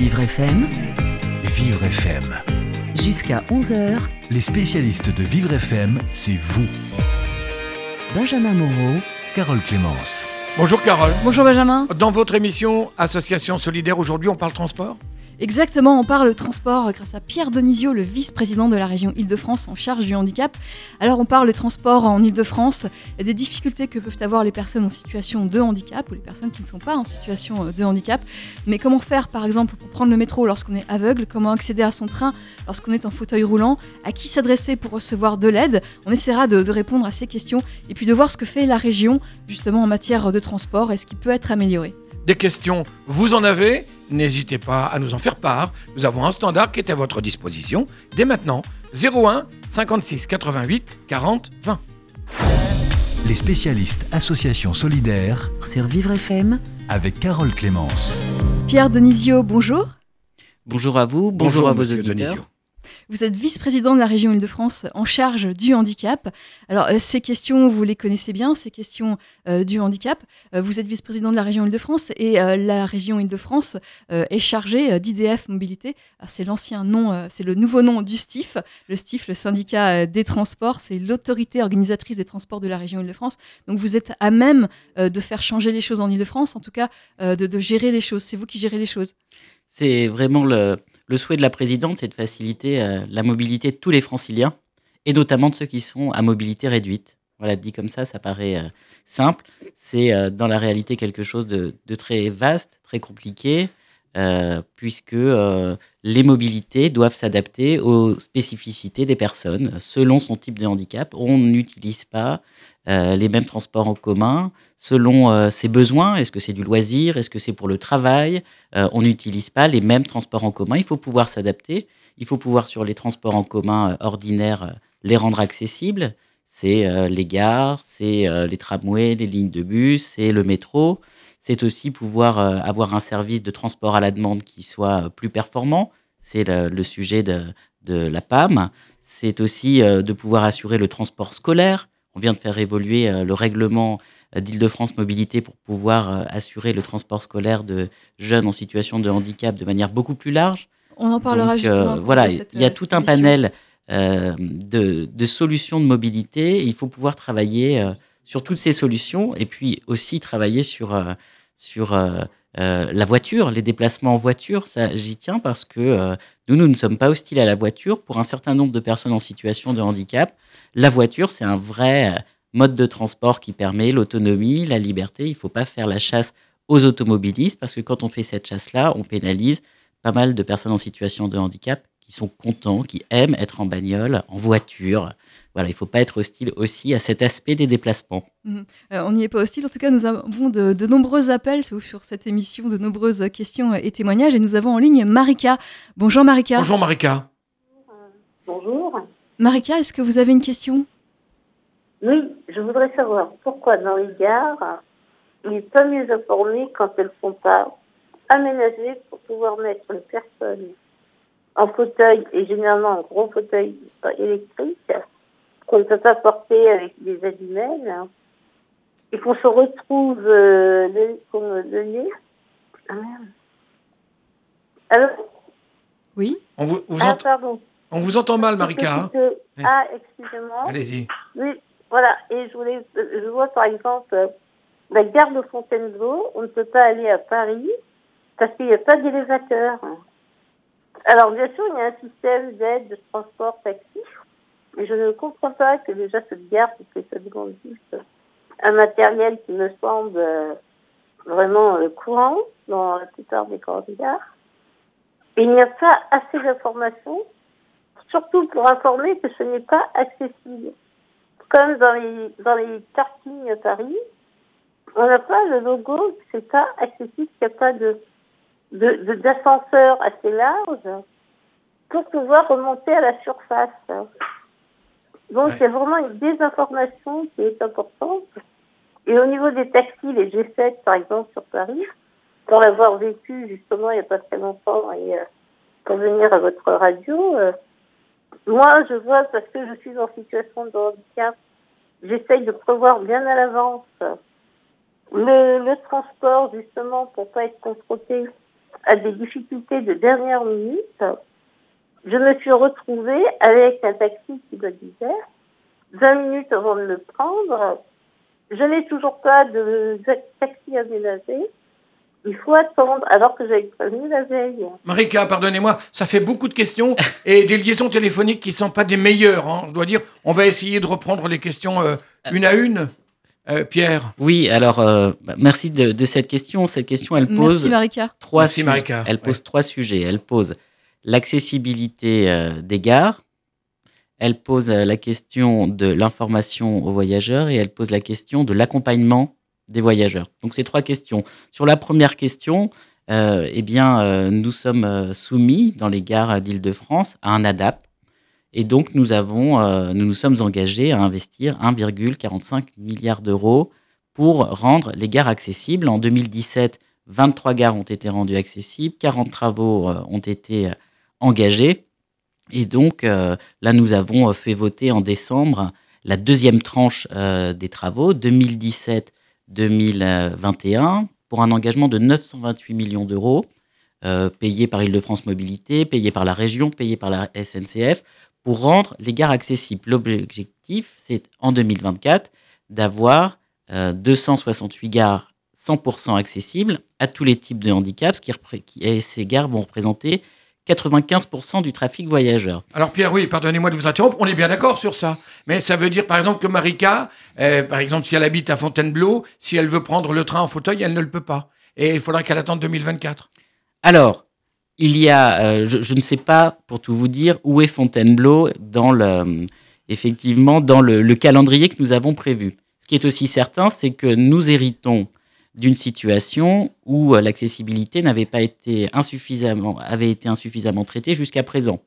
Vivre FM, Vivre FM. jusqu'à 11h, Les spécialistes de Vivre FM, c'est vous. Benjamin Moreau, Carole Clémence. Bonjour Carole. Bonjour Benjamin. Dans votre émission Association solidaire, aujourd'hui on parle transport? Exactement, on parle transport grâce à Pierre Denisio, le vice-président de la région Île-de-France en charge du handicap. Alors on parle transport en Île-de-France et des difficultés que peuvent avoir les personnes en situation de handicap ou les personnes qui ne sont pas en situation euh, de handicap. Mais comment faire par exemple pour prendre le métro lorsqu'on est aveugle? Comment accéder à son train lorsqu'on est en fauteuil roulant? À qui s'adresser pour recevoir de l'aide? On essaiera de, de répondre à ces questions et puis de voir ce que fait la région justement en matière de transport et ce qui peut être amélioré. Des questions, vous en avez N'hésitez pas à nous en faire part. Nous avons un standard qui est à votre disposition dès maintenant. 01 56 88 40 20. Les spécialistes Association solidaire sur Vivre FM, avec Carole Clémence. Pierre Denisio, bonjour. Bonjour à vous, bonjour, à vos auditeurs. Denisio. Vous êtes vice-président de la région Île-de-France en charge du handicap. Alors, euh, ces questions, vous les connaissez bien, ces questions euh, du handicap. Euh, vous êtes vice-président de la région Île-de-France et la région Île-de-France est chargée d'IDF Mobilité. Alors, C'est l'ancien nom, c'est le nouveau nom du STIF. Le STIF, le syndicat des transports, c'est l'autorité organisatrice des transports de la région Île-de-France. Donc, vous êtes à même de faire changer les choses en Île-de-France, en tout cas, de, de gérer les choses. C'est vous qui gérez les choses. C'est vraiment le, le souhait de la présidente, c'est de faciliter euh, la mobilité de tous les franciliens, et notamment de ceux qui sont à mobilité réduite. Voilà, dit comme ça, ça paraît euh, simple. C'est euh, dans la réalité quelque chose de, de très vaste, très compliqué, euh, puisque euh, les mobilités doivent s'adapter aux spécificités des personnes selon son type de handicap. On n'utilise pas euh, les mêmes transports en commun selon ses besoins. Est-ce que c'est du loisir Est-ce que c'est pour le travail On n'utilise pas les mêmes transports en commun. Il faut pouvoir s'adapter. Il faut pouvoir, sur les transports en commun ordinaires, les rendre accessibles. C'est les gares, c'est les tramways, les lignes de bus, c'est le métro. C'est aussi pouvoir euh, avoir un service de transport à la demande qui soit euh, plus performant. C'est le, le sujet de, de la PAM. C'est aussi euh, de pouvoir assurer le transport scolaire. On vient de faire évoluer le règlement d'Île-de-France Mobilité pour pouvoir assurer le transport scolaire de jeunes en situation de handicap de manière beaucoup plus large. On en parlera Donc, justement. euh, voilà, il y a tout un panel euh, de, de solutions de mobilité. Il faut pouvoir travailler euh, sur toutes ces solutions et puis aussi travailler sur, euh, sur euh, euh, la voiture, les déplacements en voiture. Ça, j'y tiens parce que nous, nous ne sommes pas hostiles à la voiture. Pour un certain nombre de personnes en situation de handicap, la voiture, c'est un vrai mode de transport qui permet l'autonomie, la liberté. Il ne faut pas faire la chasse aux automobilistes parce que quand on fait cette chasse-là, on pénalise pas mal de personnes en situation de handicap qui sont contents, qui aiment être en bagnole, en voiture. Voilà, il ne faut pas être hostile aussi à cet aspect des déplacements. Euh, on n'y est pas hostile. En tout cas, nous avons de, de nombreux appels sur cette émission, de nombreuses questions et témoignages. Et nous avons en ligne Marika. Bonjour Marika. Bonjour Marika. Bonjour. Marika, est-ce que vous avez une question? Oui, je voudrais savoir pourquoi dans les gares, il n'est pas mieux informé quand elles ne sont pas aménagées pour pouvoir mettre les personnes en fauteuil, et généralement en gros fauteuil pas électrique, qu'on ne peut pas porter avec des allumelles, et qu'on se retrouve euh, le, le nez. Ah merde. Alors, Oui. On vous, vous ah, ent- pardon. on vous entend mal Marika. hein que- Ah, excusez-moi. Allez-y. Oui, voilà. Et je voulais, je vois par exemple la gare de Fontainebleau, on ne peut pas aller à Paris parce qu'il n'y a pas d'élévateur. Alors bien sûr, il y a un système d'aide de transport taxi, mais je ne comprends pas que déjà cette gare, parce que ça juste un matériel qui me semble euh, vraiment euh, courant dans la plupart des grandes il n'y a pas assez d'informations, surtout pour informer que ce n'est pas accessible comme dans les, dans les à Paris, on n'a pas le logo, c'est pas accessible, il n'y a pas de- d'ascenseur assez large pour pouvoir remonter à la surface. Donc, Ouais. c'est vraiment une désinformation qui est importante. Et au niveau des taxis, les G7, par exemple, sur Paris, pour l'avoir vécu justement il n'y a pas très longtemps et euh, pour venir à votre radio, euh, moi, je vois, parce que je suis en situation de handicap, j'essaye de prévoir bien à l'avance le, le transport, justement, pour pas être confronté à des difficultés de dernière minute, je me suis retrouvée avec un taxi qui me disait 20 minutes avant de le prendre, je n'ai toujours pas de taxi aménagé. Il faut attendre alors que j'avais prévenu la veille. Marika, pardonnez-moi, ça fait beaucoup de questions et des liaisons téléphoniques qui ne sont pas des meilleures. hein. Je dois dire, on va essayer de reprendre les questions euh, une à une. Euh, Pierre, Oui, alors euh, merci de, de cette question. Cette question, elle pose Merci Marika. trois Merci, sujets. Marika. Elle pose trois sujets. Elle pose l'accessibilité euh, des gares, elle pose euh, la question de l'information aux voyageurs et elle pose la question de l'accompagnement des voyageurs. Donc ces trois questions. Sur la première question, euh, eh bien, nous sommes soumis dans les gares d'Île-de-France à un ADAP. Et donc, nous, avons, nous nous sommes engagés à investir 1,45 milliard d'euros pour rendre les gares accessibles. En 2017, 23 gares ont été rendues accessibles, 40 travaux ont été engagés. Et donc, euh, là, nous avons euh, fait voter en décembre la deuxième tranche euh, des travaux, 2017-2021, pour un engagement de 928 millions d'euros, euh, payés par Île-de-France Mobilité, payés par la région, payés par la SNCF, pour rendre les gares accessibles. L'objectif, c'est en 2024 d'avoir euh, 268 gares 100% accessibles à tous les types de handicaps, qui- et ces gares vont représenter 95% du trafic voyageur. Alors Pierre, oui, pardonnez-moi de vous interrompre, on est bien d'accord sur ça. Mais ça veut dire par exemple que Marika, euh, par exemple si elle habite à Fontainebleau, si elle veut prendre le train en fauteuil, elle ne le peut pas. Et il faudra qu'elle attende 2024. Alors, il y a, euh, je, je ne sais pas, pour tout vous dire, où est Fontainebleau dans le, euh, effectivement, dans le, le calendrier que nous avons prévu. Ce qui est aussi certain, c'est que nous héritons d'une situation où euh, l'accessibilité n'avait pas été insuffisamment, avait été insuffisamment traitée jusqu'à présent.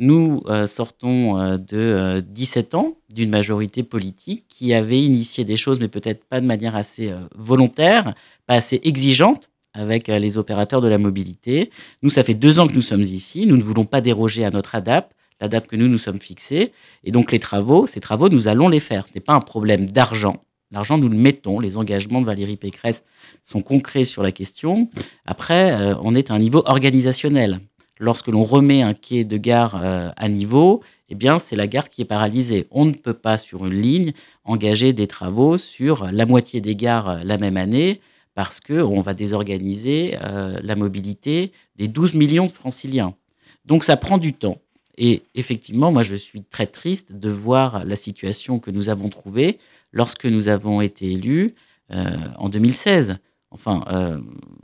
Nous euh, sortons euh, de euh, 17 ans d'une majorité politique qui avait initié des choses, mais peut-être pas de manière assez volontaire, pas assez exigeante avec les opérateurs de la mobilité. Nous, ça fait deux ans que nous sommes ici. Nous ne voulons pas déroger à notre ADAP, l'ADAP que nous nous sommes fixés. Et donc, les travaux, ces travaux, nous allons les faire. Ce n'est pas un problème d'argent. L'argent, nous le mettons. Les engagements de Valérie Pécresse sont concrets sur la question. Après, euh, on est à un niveau organisationnel. Lorsque l'on remet un quai de gare euh, à niveau, eh bien, c'est la gare qui est paralysée. On ne peut pas, sur une ligne, engager des travaux sur la moitié des gares euh, la même année parce qu'on va désorganiser la mobilité des 12 millions de franciliens. Donc ça prend du temps. Et effectivement, moi, je suis très triste de voir la situation que nous avons trouvée lorsque nous avons été élus euh, en 2016. Enfin, euh,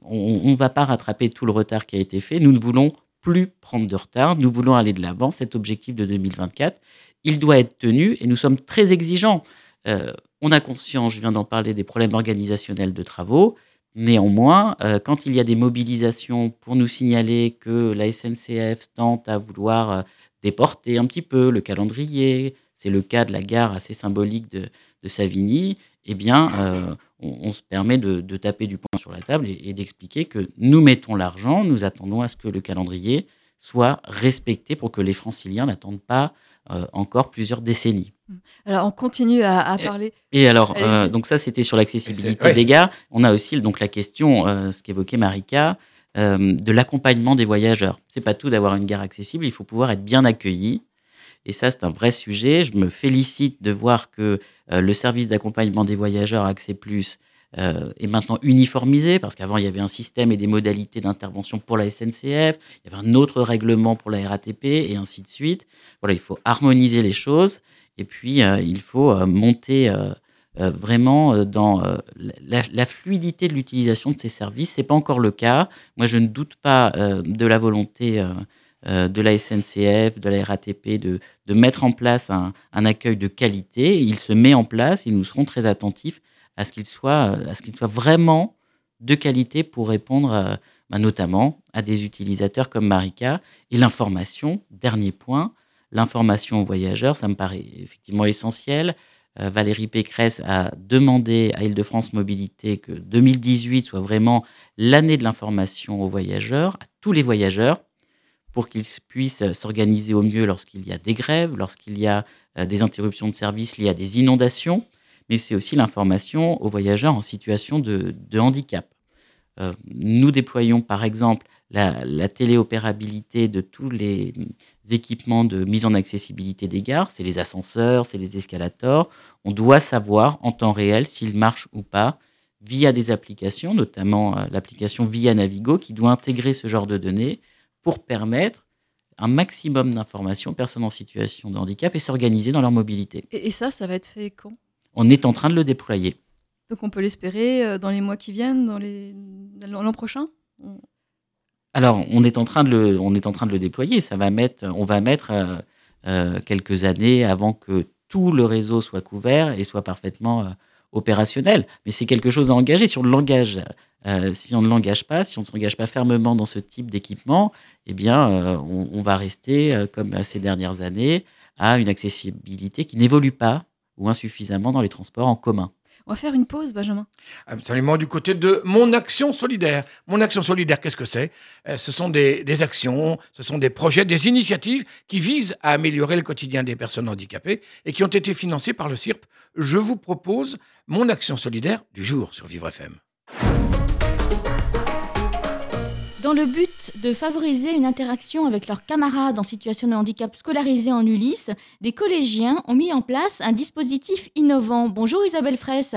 on ne va pas rattraper tout le retard qui a été fait. Nous ne voulons plus prendre de retard. Nous voulons aller de l'avant. Cet objectif de 2024, il doit être tenu et nous sommes très exigeants. Euh, on a conscience, je viens d'en parler, des problèmes organisationnels de travaux. Néanmoins, quand il y a des mobilisations pour nous signaler que la SNCF tente à vouloir déporter un petit peu le calendrier, c'est le cas de la gare assez symbolique de, de Savigny, eh bien, euh, on, on se permet de, de taper du poing sur la table et, et d'expliquer que nous mettons l'argent, nous attendons à ce que le calendrier soit respecté pour que les franciliens n'attendent pas euh, encore plusieurs décennies. Alors, on continue à, parler. Et alors, euh, donc ça, c'était sur l'accessibilité ouais. des gares. On a aussi donc la question, euh, ce qu'évoquait Marika, euh, de l'accompagnement des voyageurs. C'est pas tout d'avoir une gare accessible, il faut pouvoir être bien accueilli. Et ça, c'est un vrai sujet. Je me félicite de voir que euh, le service d'accompagnement des voyageurs Accès Plus euh, est maintenant uniformisé, parce qu'avant, il y avait un système et des modalités d'intervention pour la SNCF, il y avait un autre règlement pour la RATP, et ainsi de suite. Voilà, il faut harmoniser les choses. Et puis, euh, il faut monter vraiment dans la, la fluidité de l'utilisation de ces services. Ce n'est pas encore le cas. Moi, je ne doute pas de la volonté de la SNCF, de la RATP, de, de mettre en place un, un accueil de qualité. Il se met en place et nous serons très attentifs à ce qu'il soit, euh, à ce qu'il soit vraiment de qualité pour répondre euh, bah, notamment à des utilisateurs comme Marika. Et l'information, dernier point, l'information aux voyageurs, ça me paraît effectivement essentiel. Euh, Valérie Pécresse a demandé à Île-de-France Mobilité que 2018 soit vraiment l'année de l'information aux voyageurs, à tous les voyageurs, pour qu'ils puissent s'organiser au mieux lorsqu'il y a des grèves, lorsqu'il y a euh, des interruptions de service liées à des inondations, mais c'est aussi l'information aux voyageurs en situation de, handicap. euh, nous déployons par exemple la, la, téléopérabilité de tous les équipements de mise en accessibilité des gares, c'est les ascenseurs, c'est les escalators. On doit savoir en temps réel s'ils marchent ou pas via des applications, notamment euh, l'application Via Navigo, qui doit intégrer ce genre de données pour permettre un maximum d'informations aux personnes en situation de handicap et s'organiser dans leur mobilité. Et, et, ça, ça va être fait quand? On est en train de le déployer. Donc on peut l'espérer euh, dans les mois qui viennent, dans l'an prochain? On... Alors, on est, en train de le, on est en train de le déployer. Ça va mettre, on va mettre euh, euh, quelques années avant que tout le réseau soit couvert et soit parfaitement opérationnel. Mais c'est quelque chose à engager. Si on ne l'engage, euh, si on ne l'engage pas, si on ne s'engage pas fermement dans ce type d'équipement, eh bien, euh, on, on, va rester, comme ces dernières années, à une accessibilité qui n'évolue pas ou insuffisamment dans les transports en commun. On va faire une pause, Benjamin. Absolument, du côté de Mon Action Solidaire. Mon Action Solidaire, qu'est-ce que c'est? Ce sont des, des, actions, ce sont des projets, des initiatives qui visent à améliorer le quotidien des personnes handicapées et qui ont été financées par le CIRP. Je vous propose Mon Action Solidaire du jour sur Vivre FM. Dans le but de favoriser une interaction avec leurs camarades en situation de handicap scolarisés en Ulysse, des collégiens ont mis en place un dispositif innovant. Bonjour Isabelle Fraisse.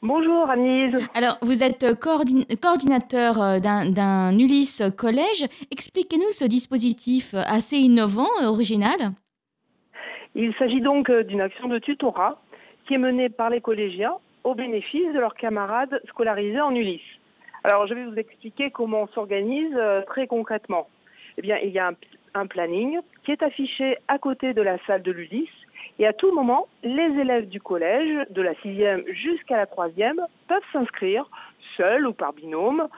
Bonjour Anise. Alors, vous êtes coordin coordinateur euh, d'un Ulysse collège. Expliquez-nous ce dispositif assez innovant, original. Il s'agit donc euh, d'une action de tutorat qui est menée par les collégiens au bénéfice de leurs camarades scolarisés en Ulysse. Alors, je vais vous expliquer comment on s'organise euh, très concrètement. Eh bien, il y a un, planning qui est affiché à côté de la salle de l'Ulysse et à tout moment, les élèves du collège, de la sixième jusqu'à la troisième, peuvent s'inscrire, seuls ou par binôme,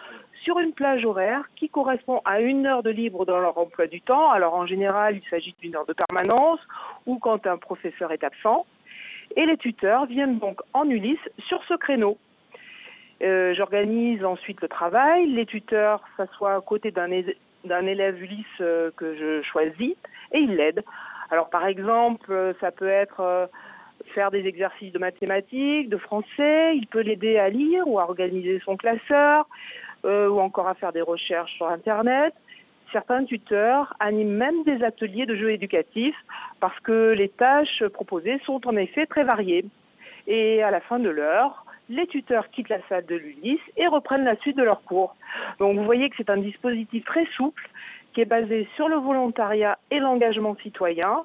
sur une plage horaire qui correspond à une heure de libre dans leur emploi du temps. Alors, en général, il s'agit d'une heure de permanence ou quand un professeur est absent. Et les tuteurs viennent donc en Ulysse sur ce créneau. Euh, J'organise ensuite le travail. Les tuteurs s'assoient à côté d'un élève Ulysse euh, que je choisis et ils l'aident. Alors par exemple, ça peut être euh, faire des exercices de mathématiques, de français, il peut l'aider à lire ou à organiser son classeur euh, ou encore à faire des recherches sur Internet. Certains tuteurs animent même des ateliers de jeux éducatifs parce que les tâches proposées sont en effet très variées. Et à la fin de l'heure, les tuteurs quittent la salle de l'Ulysse et reprennent la suite de leur cours. Donc vous voyez que c'est un dispositif très souple qui est basé sur le volontariat et l'engagement citoyen.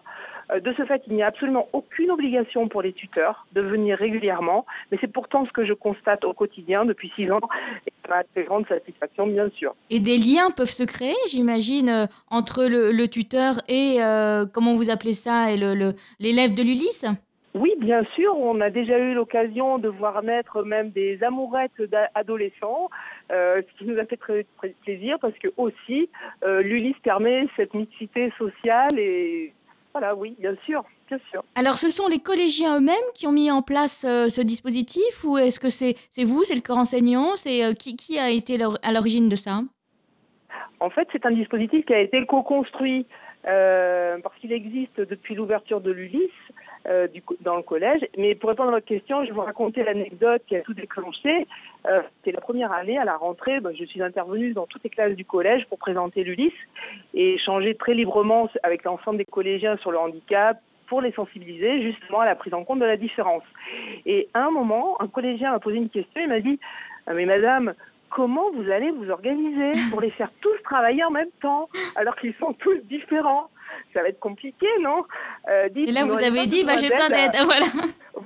De ce fait, il n'y a absolument aucune obligation pour les tuteurs de venir régulièrement, mais c'est pourtant ce que je constate au quotidien depuis six ans, et ma très grande satisfaction, bien sûr. Et des liens peuvent se créer, j'imagine, entre le, tuteur et, euh, comment vous appelez ça, et l'élève de l'Ulysse? Oui, bien sûr, on a déjà eu l'occasion de voir naître même des amourettes d'adolescents, euh, ce qui nous a fait très, très plaisir parce que aussi euh, l'Ulysse permet cette mixité sociale et voilà, oui, bien sûr, bien sûr. Alors, ce sont les collégiens eux-mêmes qui ont mis en place euh, ce dispositif ou est-ce que c'est vous, c'est le corps enseignant, c'est euh, qui, qui a été à l'origine de ça? En fait, c'est un dispositif qui a été co-construit euh, parce qu'il existe depuis l'ouverture de l'Ulysse euh, dans le collège. Mais pour répondre à votre question, je vais vous raconter l'anecdote qui a tout déclenché. Euh, C'était la première année, à la rentrée, ben, je suis intervenue dans toutes les classes du collège pour présenter l'Ulysse et échanger très librement avec l'ensemble des collégiens sur le handicap, pour les sensibiliser justement à la prise en compte de la différence. Et à un moment, un collégien m'a posé une question, il m'a dit ah, Mais madame, comment vous allez vous organiser pour les faire tous travailler en même temps alors qu'ils sont tous différents? Ça va être compliqué, non? Euh, Et là, vous avez dit, bah, j'ai besoin d'aide. Voilà.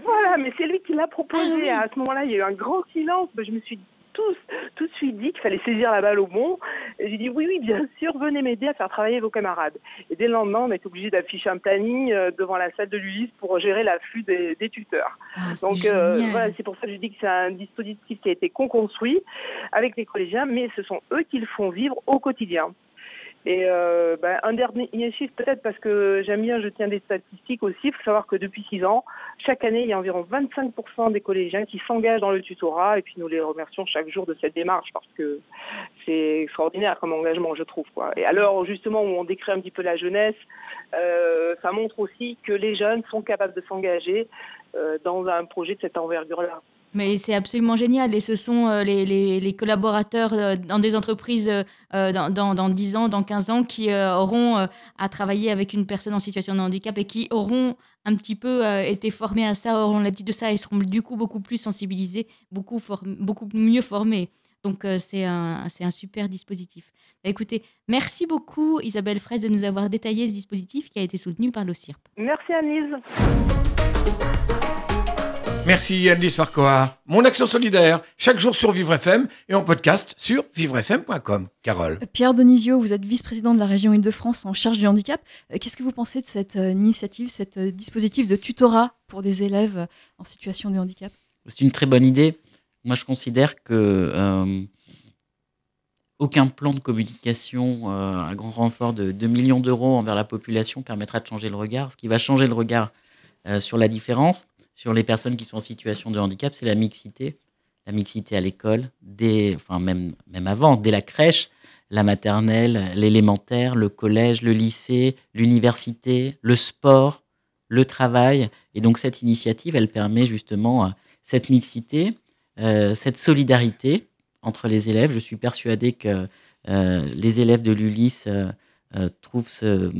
voilà, mais c'est lui qui l'a proposé. Ah, oui. À ce moment-là, il y a eu un grand silence. Bah, je me suis tous, tout de suite dit qu'il fallait saisir la balle au bon. J'ai dit oui, oui, bien sûr, venez m'aider à faire travailler vos camarades. Et dès le lendemain, on est obligé d'afficher un planning euh, devant la salle de l'Ulysse pour gérer l'afflux des, des, tuteurs. Ah, Donc euh, voilà, c'est pour ça que je dis que c'est un dispositif qui a été con-construit avec les collégiens, mais ce sont eux qui le font vivre au quotidien. Et euh, ben, un dernier chiffre peut-être parce que j'aime bien, je tiens des statistiques aussi. Il faut savoir que depuis six ans, chaque année, il y a environ 25% des collégiens qui s'engagent dans le tutorat et puis nous les remercions chaque jour de cette démarche parce que c'est extraordinaire comme engagement, je trouve. Quoi. Et alors justement où on décrit un petit peu la jeunesse, euh, ça montre aussi que les jeunes sont capables de s'engager euh, dans un projet de cette envergure-là. Mais c'est absolument génial. Et ce sont euh, les, les- collaborateurs euh, dans des entreprises euh, dans, dans, dans 10 ans, dans 15 ans, qui auront à travailler avec une personne en situation de handicap et qui auront un petit peu été formés à ça, auront l'habitude de ça et seront du coup beaucoup plus sensibilisés, beaucoup, beaucoup mieux formés. Donc c'est un, un super dispositif. Bah, écoutez, merci beaucoup Isabelle Fraisse de nous avoir détaillé ce dispositif qui a été soutenu par l'OCIRP. Merci Annelise. Merci Anne-Lise Farquhar. Mon action solidaire, chaque jour sur Vivre FM et en podcast sur vivrefm.com. Carole. Pierre Denisio, vous êtes vice-président de la région Île-de-France en charge du handicap. Euh, Qu'est-ce que vous pensez de cette euh, initiative, cet euh, dispositif de tutorat pour des élèves en situation de handicap? C'est une très bonne idée. Moi, je considère que euh, aucun plan de communication euh, à grand renfort de 2 millions d'euros envers la population permettra de changer le regard. Ce qui va changer le regard euh, sur la différence, sur les personnes qui sont en situation de handicap, c'est la mixité. La mixité à l'école, dès, enfin même, même avant, dès la crèche, la maternelle, l'élémentaire, le collège, le lycée, l'université, le sport, le travail. Et donc cette initiative, elle permet justement euh, cette mixité, euh, cette solidarité entre les élèves. Je suis persuadé que euh, les élèves de l'ULIS euh, trouvent ce,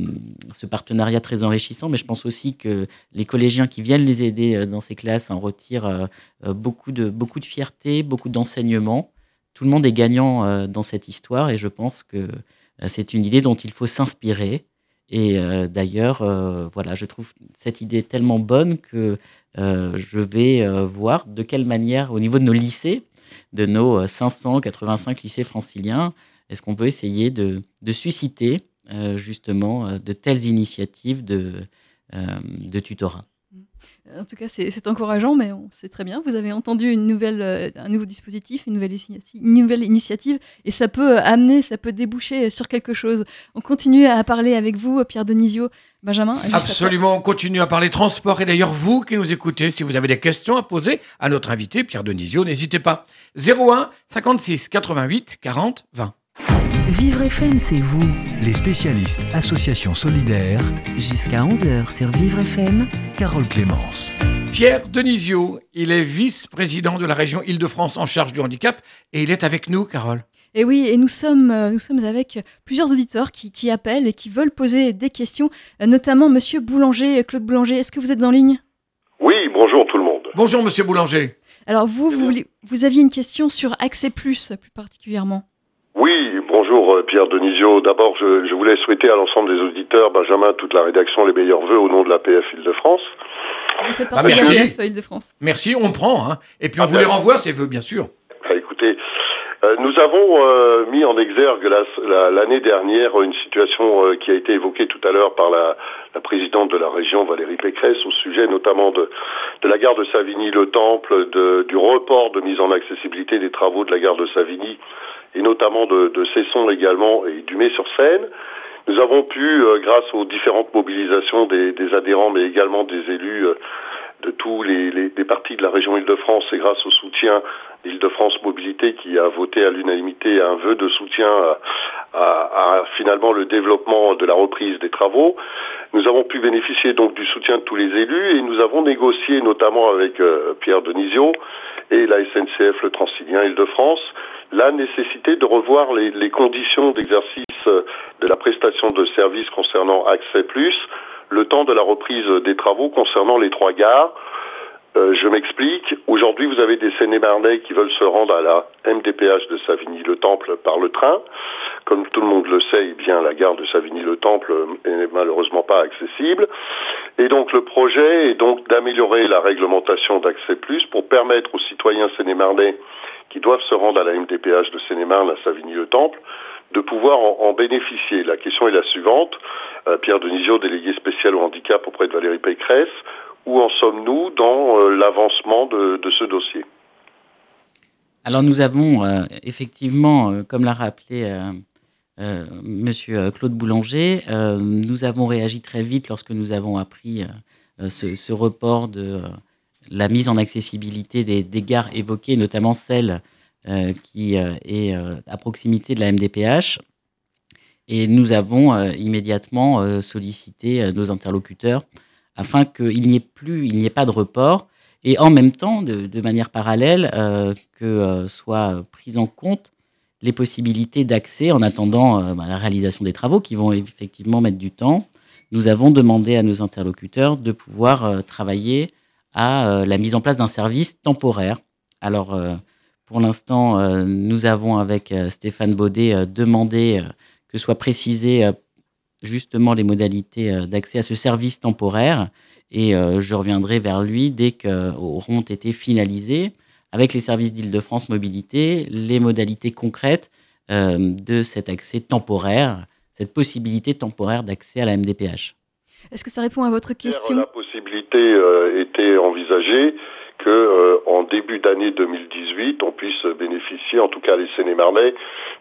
partenariat très enrichissant, mais je pense aussi que les collégiens qui viennent les aider euh, dans ces classes en retirent euh, beaucoup, de, beaucoup de fierté, beaucoup d'enseignement. Tout le monde est gagnant dans cette histoire et je pense que c'est une idée dont il faut s'inspirer. Et d'ailleurs, voilà, je trouve cette idée tellement bonne que je vais voir de quelle manière, au niveau de nos lycées, de nos euh, 585 lycées franciliens, est-ce qu'on peut essayer de, susciter justement euh, de telles initiatives de, euh, de tutorat. En tout cas, c'est encourageant, mais on sait très bien. Vous avez entendu une nouvelle, euh, un nouveau dispositif, une nouvelle, initiative, une nouvelle initiative, et ça peut euh, amener, ça peut déboucher sur quelque chose. On continue à parler avec vous, Pierre Denisio, Benjamin. Absolument, on continue à parler transport. Et d'ailleurs, vous qui nous écoutez, si vous avez des questions à poser à notre invité, Pierre Denisio, n'hésitez pas. 01 56 88 40 20. Vivre FM, c'est vous. Les spécialistes Association Solidaire, Jusqu'à 11h sur Vivre FM. Carole Clémence. Pierre Denisio, il est vice-président de la région Île-de-France en charge du handicap et il est avec nous, Carole. Et oui, et nous sommes, euh, nous sommes avec plusieurs auditeurs qui, qui appellent et qui veulent poser des questions, euh, notamment Monsieur Boulanger, euh, Claude Boulanger. Est-ce que vous êtes en ligne? Oui, bonjour tout le monde. Bonjour, monsieur Boulanger. Alors vous, vous, voulez- vous aviez une question sur Accès Plus, plus particulièrement. Bonjour euh, Pierre Denisio. D'abord, je, je voulais souhaiter à l'ensemble des auditeurs, Benjamin, toute la rédaction, les meilleurs vœux au nom de la PF Île-de-France. Vous faites Ah, partie de merci. la PF Île-de-France. Merci, on prend. hein. Et puis on Ah, vous les ben. renvoie, c'est vœux, bien sûr. Ah, écoutez, euh, nous avons euh, mis en exergue la- la- l'année dernière une situation euh, qui a été évoquée tout à l'heure par la, la présidente de la région, Valérie Pécresse, au sujet notamment de, de la gare de Savigny-le-Temple, de- du report de mise en accessibilité des travaux de la gare de Savigny, et notamment de, de Cesson également et du Mai-sur-Seine. Nous avons pu, euh, grâce aux différentes mobilisations des, des adhérents, mais également des élus euh, de tous les, les, les partis de la région Île-de-France, et grâce au soutien d'Île-de-France Mobilité qui a voté à l'unanimité un vœu de soutien à, à- à, finalement le développement de la reprise des travaux. Nous avons pu bénéficier donc du soutien de tous les élus et nous avons négocié notamment avec euh, Pierre Denisio et la SNCF le Transilien Île-de-France la nécessité de revoir les, les conditions d'exercice euh, de la prestation de services concernant Accès Plus, le temps de la reprise des travaux concernant les trois gares. Euh, je m'explique. Aujourd'hui, vous avez des Sénémarnais qui veulent se rendre à la MDPH de Savigny-le-Temple par le train. Comme tout le monde le sait, eh bien, la gare de Savigny-le-Temple est malheureusement pas accessible. Et donc, le projet est donc d'améliorer la réglementation d'Accès Plus pour permettre aux citoyens sénémarnais qui doivent se rendre à la MDPH de Sénémarne à Savigny-le-Temple de pouvoir en, bénéficier. La question est la suivante. Euh, Pierre Denisio, délégué spécial au handicap auprès de Valérie Pécresse, où en sommes-nous dans euh, l'avancement de, ce dossier? Alors nous avons euh, effectivement, comme l'a rappelé Monsieur Claude Boulanger, nous avons réagi très vite lorsque nous avons appris ce, report de la mise en accessibilité des, gares évoquées, notamment celle euh, qui euh, est euh, à proximité de la MDPH. Et nous avons immédiatement sollicité nos interlocuteurs afin qu'il n'y ait plus, il n'y ait pas de report Et en même temps, de, manière parallèle, que soient prises en compte les possibilités d'accès en attendant bah, la réalisation des travaux qui vont effectivement mettre du temps. Nous avons demandé à nos interlocuteurs de pouvoir travailler à euh, la mise en place d'un service temporaire. Alors, euh, pour l'instant, euh, nous avons avec Stéphane Baudet demandé que soient précisées justement les modalités d'accès à ce service temporaire. Et je reviendrai vers lui dès qu'auront été finalisées avec les services d'Île-de-France Mobilité les modalités concrètes de cet accès temporaire, cette possibilité temporaire d'accès à la MDPH. Est-ce que ça répond à votre question La possibilité euh, était envisagée que euh, en début d'année 2018, on puisse bénéficier, en tout cas les Seine-et-Marnais,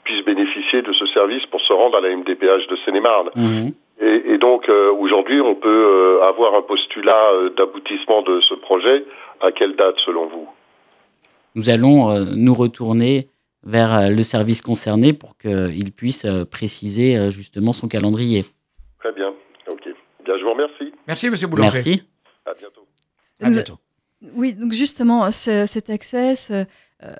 puissent bénéficier de ce service pour se rendre à la MDPH de Seine-et-Marne. Mhm. Et, et donc euh, aujourd'hui, on peut euh, avoir un postulat euh, d'aboutissement de ce projet. À quelle date, selon vous? Nous allons euh, nous retourner vers euh, le service concerné pour qu'il puisse euh, préciser euh, justement son calendrier. Très bien. Ok. Bien, je vous remercie. Merci, monsieur Boulanger. Merci. À bientôt. À bientôt. Oui, donc justement, ce- cet accès, ce- euh,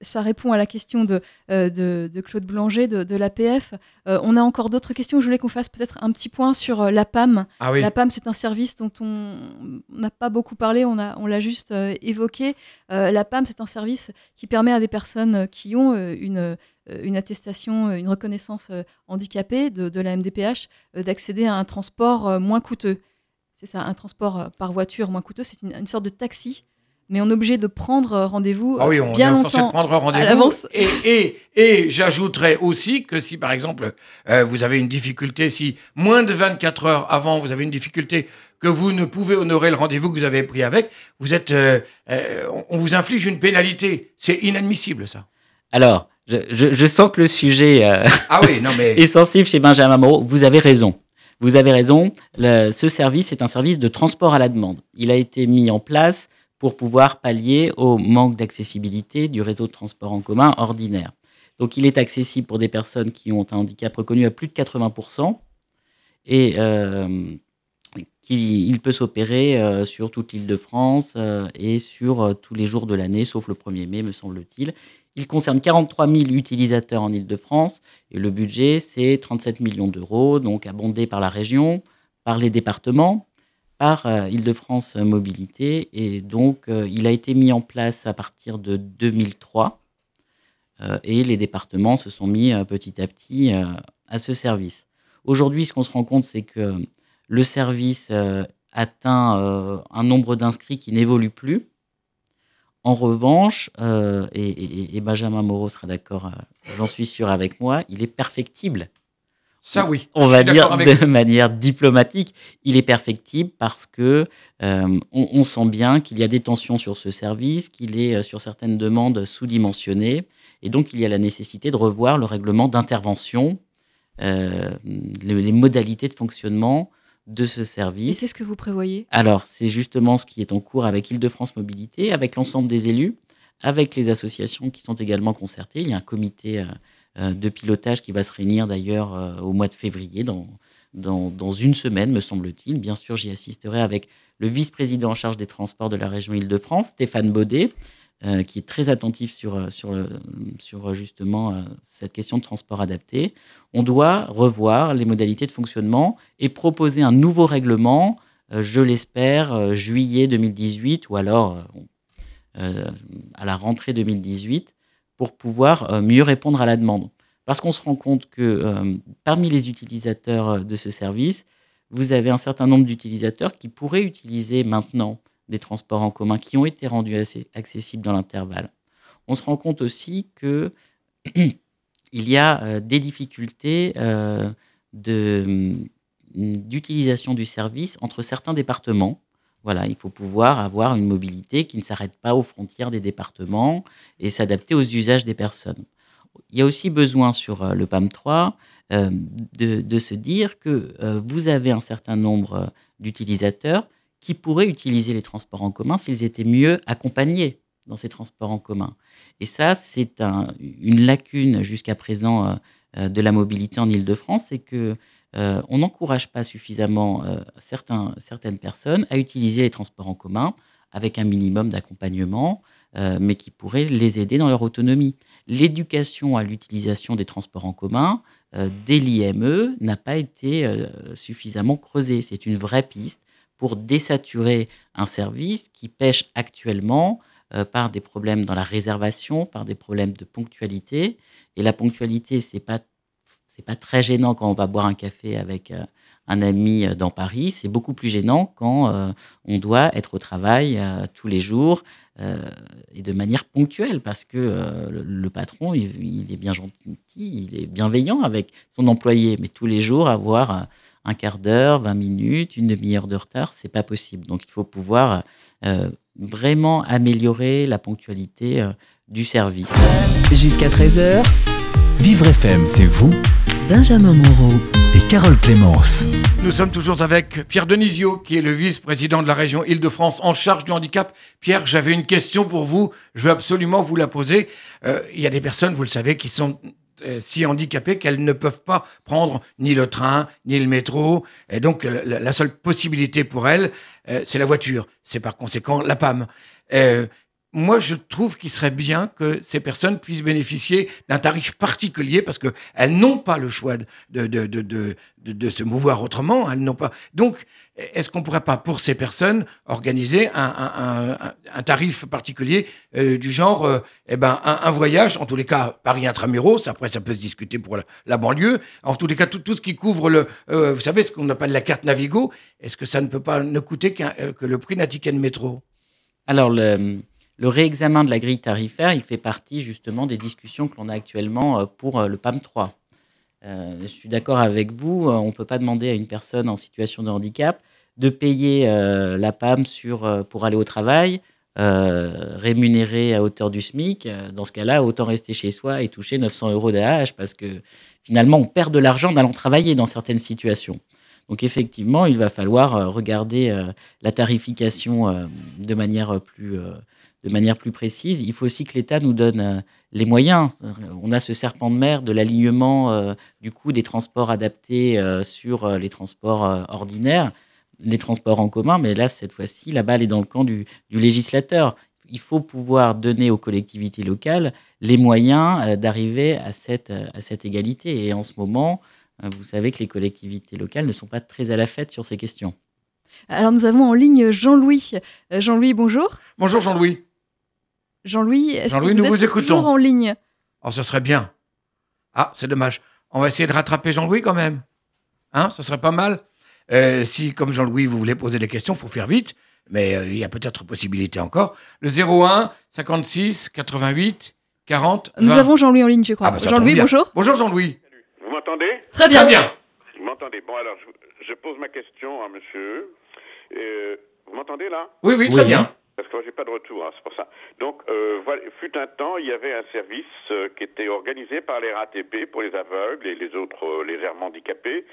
ça répond à la question de, euh, de, de Claude Boulanger, de, de l'APF. Euh, on a encore d'autres questions. Je voulais qu'on fasse peut-être un petit point sur la PAM. Ah oui. La PAM, c'est un service dont on n'a pas beaucoup parlé, on, a- on l'a juste euh, évoqué. Euh, la PAM, c'est un service qui permet à des personnes qui ont euh, une, une attestation, euh, une reconnaissance euh, handicapée de, de la MDPH, euh, d'accéder à un transport euh, moins coûteux. C'est ça, un transport euh, par voiture moins coûteux. C'est une, une sorte de taxi, mais on est obligé de prendre euh, rendez-vous Ah oui, euh, on bien est forcé de longtemps prendre à rendez-vous. l'avance. Et, et, et j'ajouterais aussi que si, par exemple, euh, vous avez une difficulté, si moins de 24 heures avant, vous avez une difficulté que vous ne pouvez honorer le rendez-vous que vous avez pris avec, vous êtes, euh, euh, on vous inflige une pénalité. C'est inadmissible, ça. Alors, je, je- je sens que le sujet euh, Ah oui, non mais... est sensible chez Benjamin Moreau. Vous avez raison. Vous avez raison. Le- ce service est un service de transport à la demande. Il a été mis en place pour pouvoir pallier au manque d'accessibilité du réseau de transport en commun ordinaire. Donc, il est accessible pour des personnes qui ont un handicap reconnu à plus de 80% et euh, qui, il peut s'opérer euh, sur toute l'île de France euh, et sur tous les jours de l'année, sauf le 1er mai, me semble-t-il. Il concerne 43 000 utilisateurs en Île-de-France et le budget, c'est 37 millions d'euros, donc abondé par la région, par les départements, par euh, Île-de-France Mobilité. Et donc, euh, il a été mis en place à partir de 2003 euh, et les départements se sont mis petit à petit à ce service. Aujourd'hui, ce qu'on se rend compte, c'est que le service atteint un nombre d'inscrits qui n'évolue plus. En revanche, euh, et, et- et Benjamin Moreau sera d'accord, euh, j'en suis sûr avec moi, il est perfectible. Ça, oui. On va dire de manière diplomatique, il est perfectible parce que euh, on, on sent bien qu'il y a des tensions sur ce service, qu'il est sur certaines demandes sous-dimensionné, et donc il y a la nécessité de revoir le règlement d'intervention, les, les modalités de fonctionnement de ce Et service. qu'est-ce que vous prévoyez? Alors, c'est justement ce qui est en cours avec Île-de-France Mobilité, avec l'ensemble des élus, avec les associations qui sont également concertées. Il y a un comité euh, euh, de pilotage qui va se réunir d'ailleurs euh, au mois de février, dans, dans, dans une semaine, me semble-t-il. Bien sûr, j'y assisterai avec le vice-président en charge des transports de la région Île-de-France, Stéphane Baudet, euh, qui est très attentif sur, euh, sur, sur euh, justement cette question de transport adapté. On doit revoir les modalités de fonctionnement et proposer un nouveau règlement, je l'espère, juillet 2018 ou alors à la rentrée 2018 pour pouvoir mieux répondre à la demande. Parce qu'on se rend compte que parmi les utilisateurs de ce service, vous avez un certain nombre d'utilisateurs qui pourraient utiliser maintenant des transports en commun qui ont été rendus accessibles dans l'intervalle. On se rend compte aussi que il y a euh, des difficultés euh, hum, d'utilisation du service entre certains départements. Voilà, il faut pouvoir avoir une mobilité qui ne s'arrête pas aux frontières des départements et s'adapter aux usages des personnes. Il y a aussi besoin sur euh, le PAM 3 euh, de, de se dire que vous avez un certain nombre d'utilisateurs qui pourraient utiliser les transports en commun s'ils étaient mieux accompagnés dans ces transports en commun. Et ça, c'est un- une lacune jusqu'à présent euh, euh, de la mobilité en Ile-de-France, c'est que euh, n'encourage pas suffisamment certaines personnes à utiliser les transports en commun, avec un minimum d'accompagnement, mais qui pourrait les aider dans leur autonomie. L'éducation à l'utilisation des transports en commun, dès l'IME, n'a pas été suffisamment creusée. C'est une vraie piste pour désaturer un service qui pêche actuellement euh, par des problèmes dans la réservation, par des problèmes de ponctualité. Et la ponctualité, c'est pas pas très gênant quand on va boire un café avec euh, un ami euh, dans Paris. C'est beaucoup plus gênant quand on doit être au travail tous les jours et de manière ponctuelle parce que le, patron, il, est bien gentil, il est bienveillant avec son employé, mais tous les jours avoir un quart d'heure, 20 minutes, une demi-heure de retard, c'est pas possible. Donc il faut pouvoir euh, vraiment améliorer la ponctualité euh, du service. Jusqu'à 13h, Vivre FM, c'est vous Benjamin Moreau. et Carole Clémence. Nous sommes toujours avec Pierre Denisio, qui est le vice-président de la région Île-de-France en charge du handicap. Pierre, j'avais une question pour vous. Je veux absolument vous la poser. Euh, Il y a des personnes, vous le savez, qui sont si handicapées qu'elles ne peuvent pas prendre ni le train, ni le métro. Et donc, la, seule possibilité pour elles, euh, c'est la voiture. C'est par conséquent la PAM. Moi, je trouve qu'il serait bien que ces personnes puissent bénéficier d'un tarif particulier parce qu'elles n'ont pas le choix de, de, de, de, de, se mouvoir autrement. Elles n'ont pas. Donc, est-ce qu'on pourrait pas, pour ces personnes, organiser un, un, tarif particulier euh, du genre, euh, eh ben, un, voyage, en tous les cas, Paris intramuros, après ça peut se discuter pour la, la banlieue, en tous les cas, tout, tout ce qui couvre le, euh, vous savez, ce qu'on appelle la carte Navigo, est-ce que ça ne peut pas ne coûter qu euh, que le prix d'un ticket de métro? Alors, le, le réexamen de la grille tarifaire, il fait partie justement des discussions que l'on a actuellement euh, pour euh, le PAM 3. Euh, je suis d'accord avec vous, on ne peut pas demander à une personne en situation de handicap de payer la PAM sur, pour aller au travail, euh, à hauteur du SMIC. Dans ce cas-là, autant rester chez soi et toucher 900 euros d'AH parce que finalement, on perd de l'argent en allant travailler dans certaines situations. Donc effectivement, il va falloir regarder la tarification de manière plus de manière plus précise. Il faut aussi que l'État nous donne euh, les moyens. Euh, On a ce serpent de mer de l'alignement euh, du coût des transports adaptés euh, sur les transports euh, ordinaires, les transports en commun, mais là, cette fois-ci, la balle est dans le camp du, du législateur. Il faut pouvoir donner aux collectivités locales les moyens euh, d'arriver à cette, à cette égalité. Et en ce moment, vous savez que les collectivités locales ne sont pas très à la fête sur ces questions. Alors nous avons en ligne Jean-Louis. Jean-Louis, bonjour. Bonjour Jean-Louis. Jean-Louis, est-ce Jean-Louis, que nous vous, vous êtes écoutons. toujours en ligne? Oh, ce serait bien. Ah, c'est dommage. On va essayer de rattraper Jean-Louis quand même. Hein, ce serait pas mal. Euh, si, comme Jean-Louis, vous voulez poser des questions, faut faire vite. Mais euh, il y a peut-être possibilité encore. Le 01 56 88 40 20. Nous avons Jean-Louis en ligne, je crois. Ah bah, ça tombe Jean-Louis, bien. bonjour. Bonjour Jean-Louis. Vous m'entendez? Très bien. Très bien. Vous m'entendez? Bon, alors, je, je pose ma question à monsieur. Euh, vous m'entendez là? Oui, oui, très Oui. bien. Parce que moi, j'ai pas de retour, hein, c'est pour ça. Donc, euh, fut un temps, il y avait un service euh, qui était organisé par les RATP pour les aveugles et les autres euh, légèrement handicapés,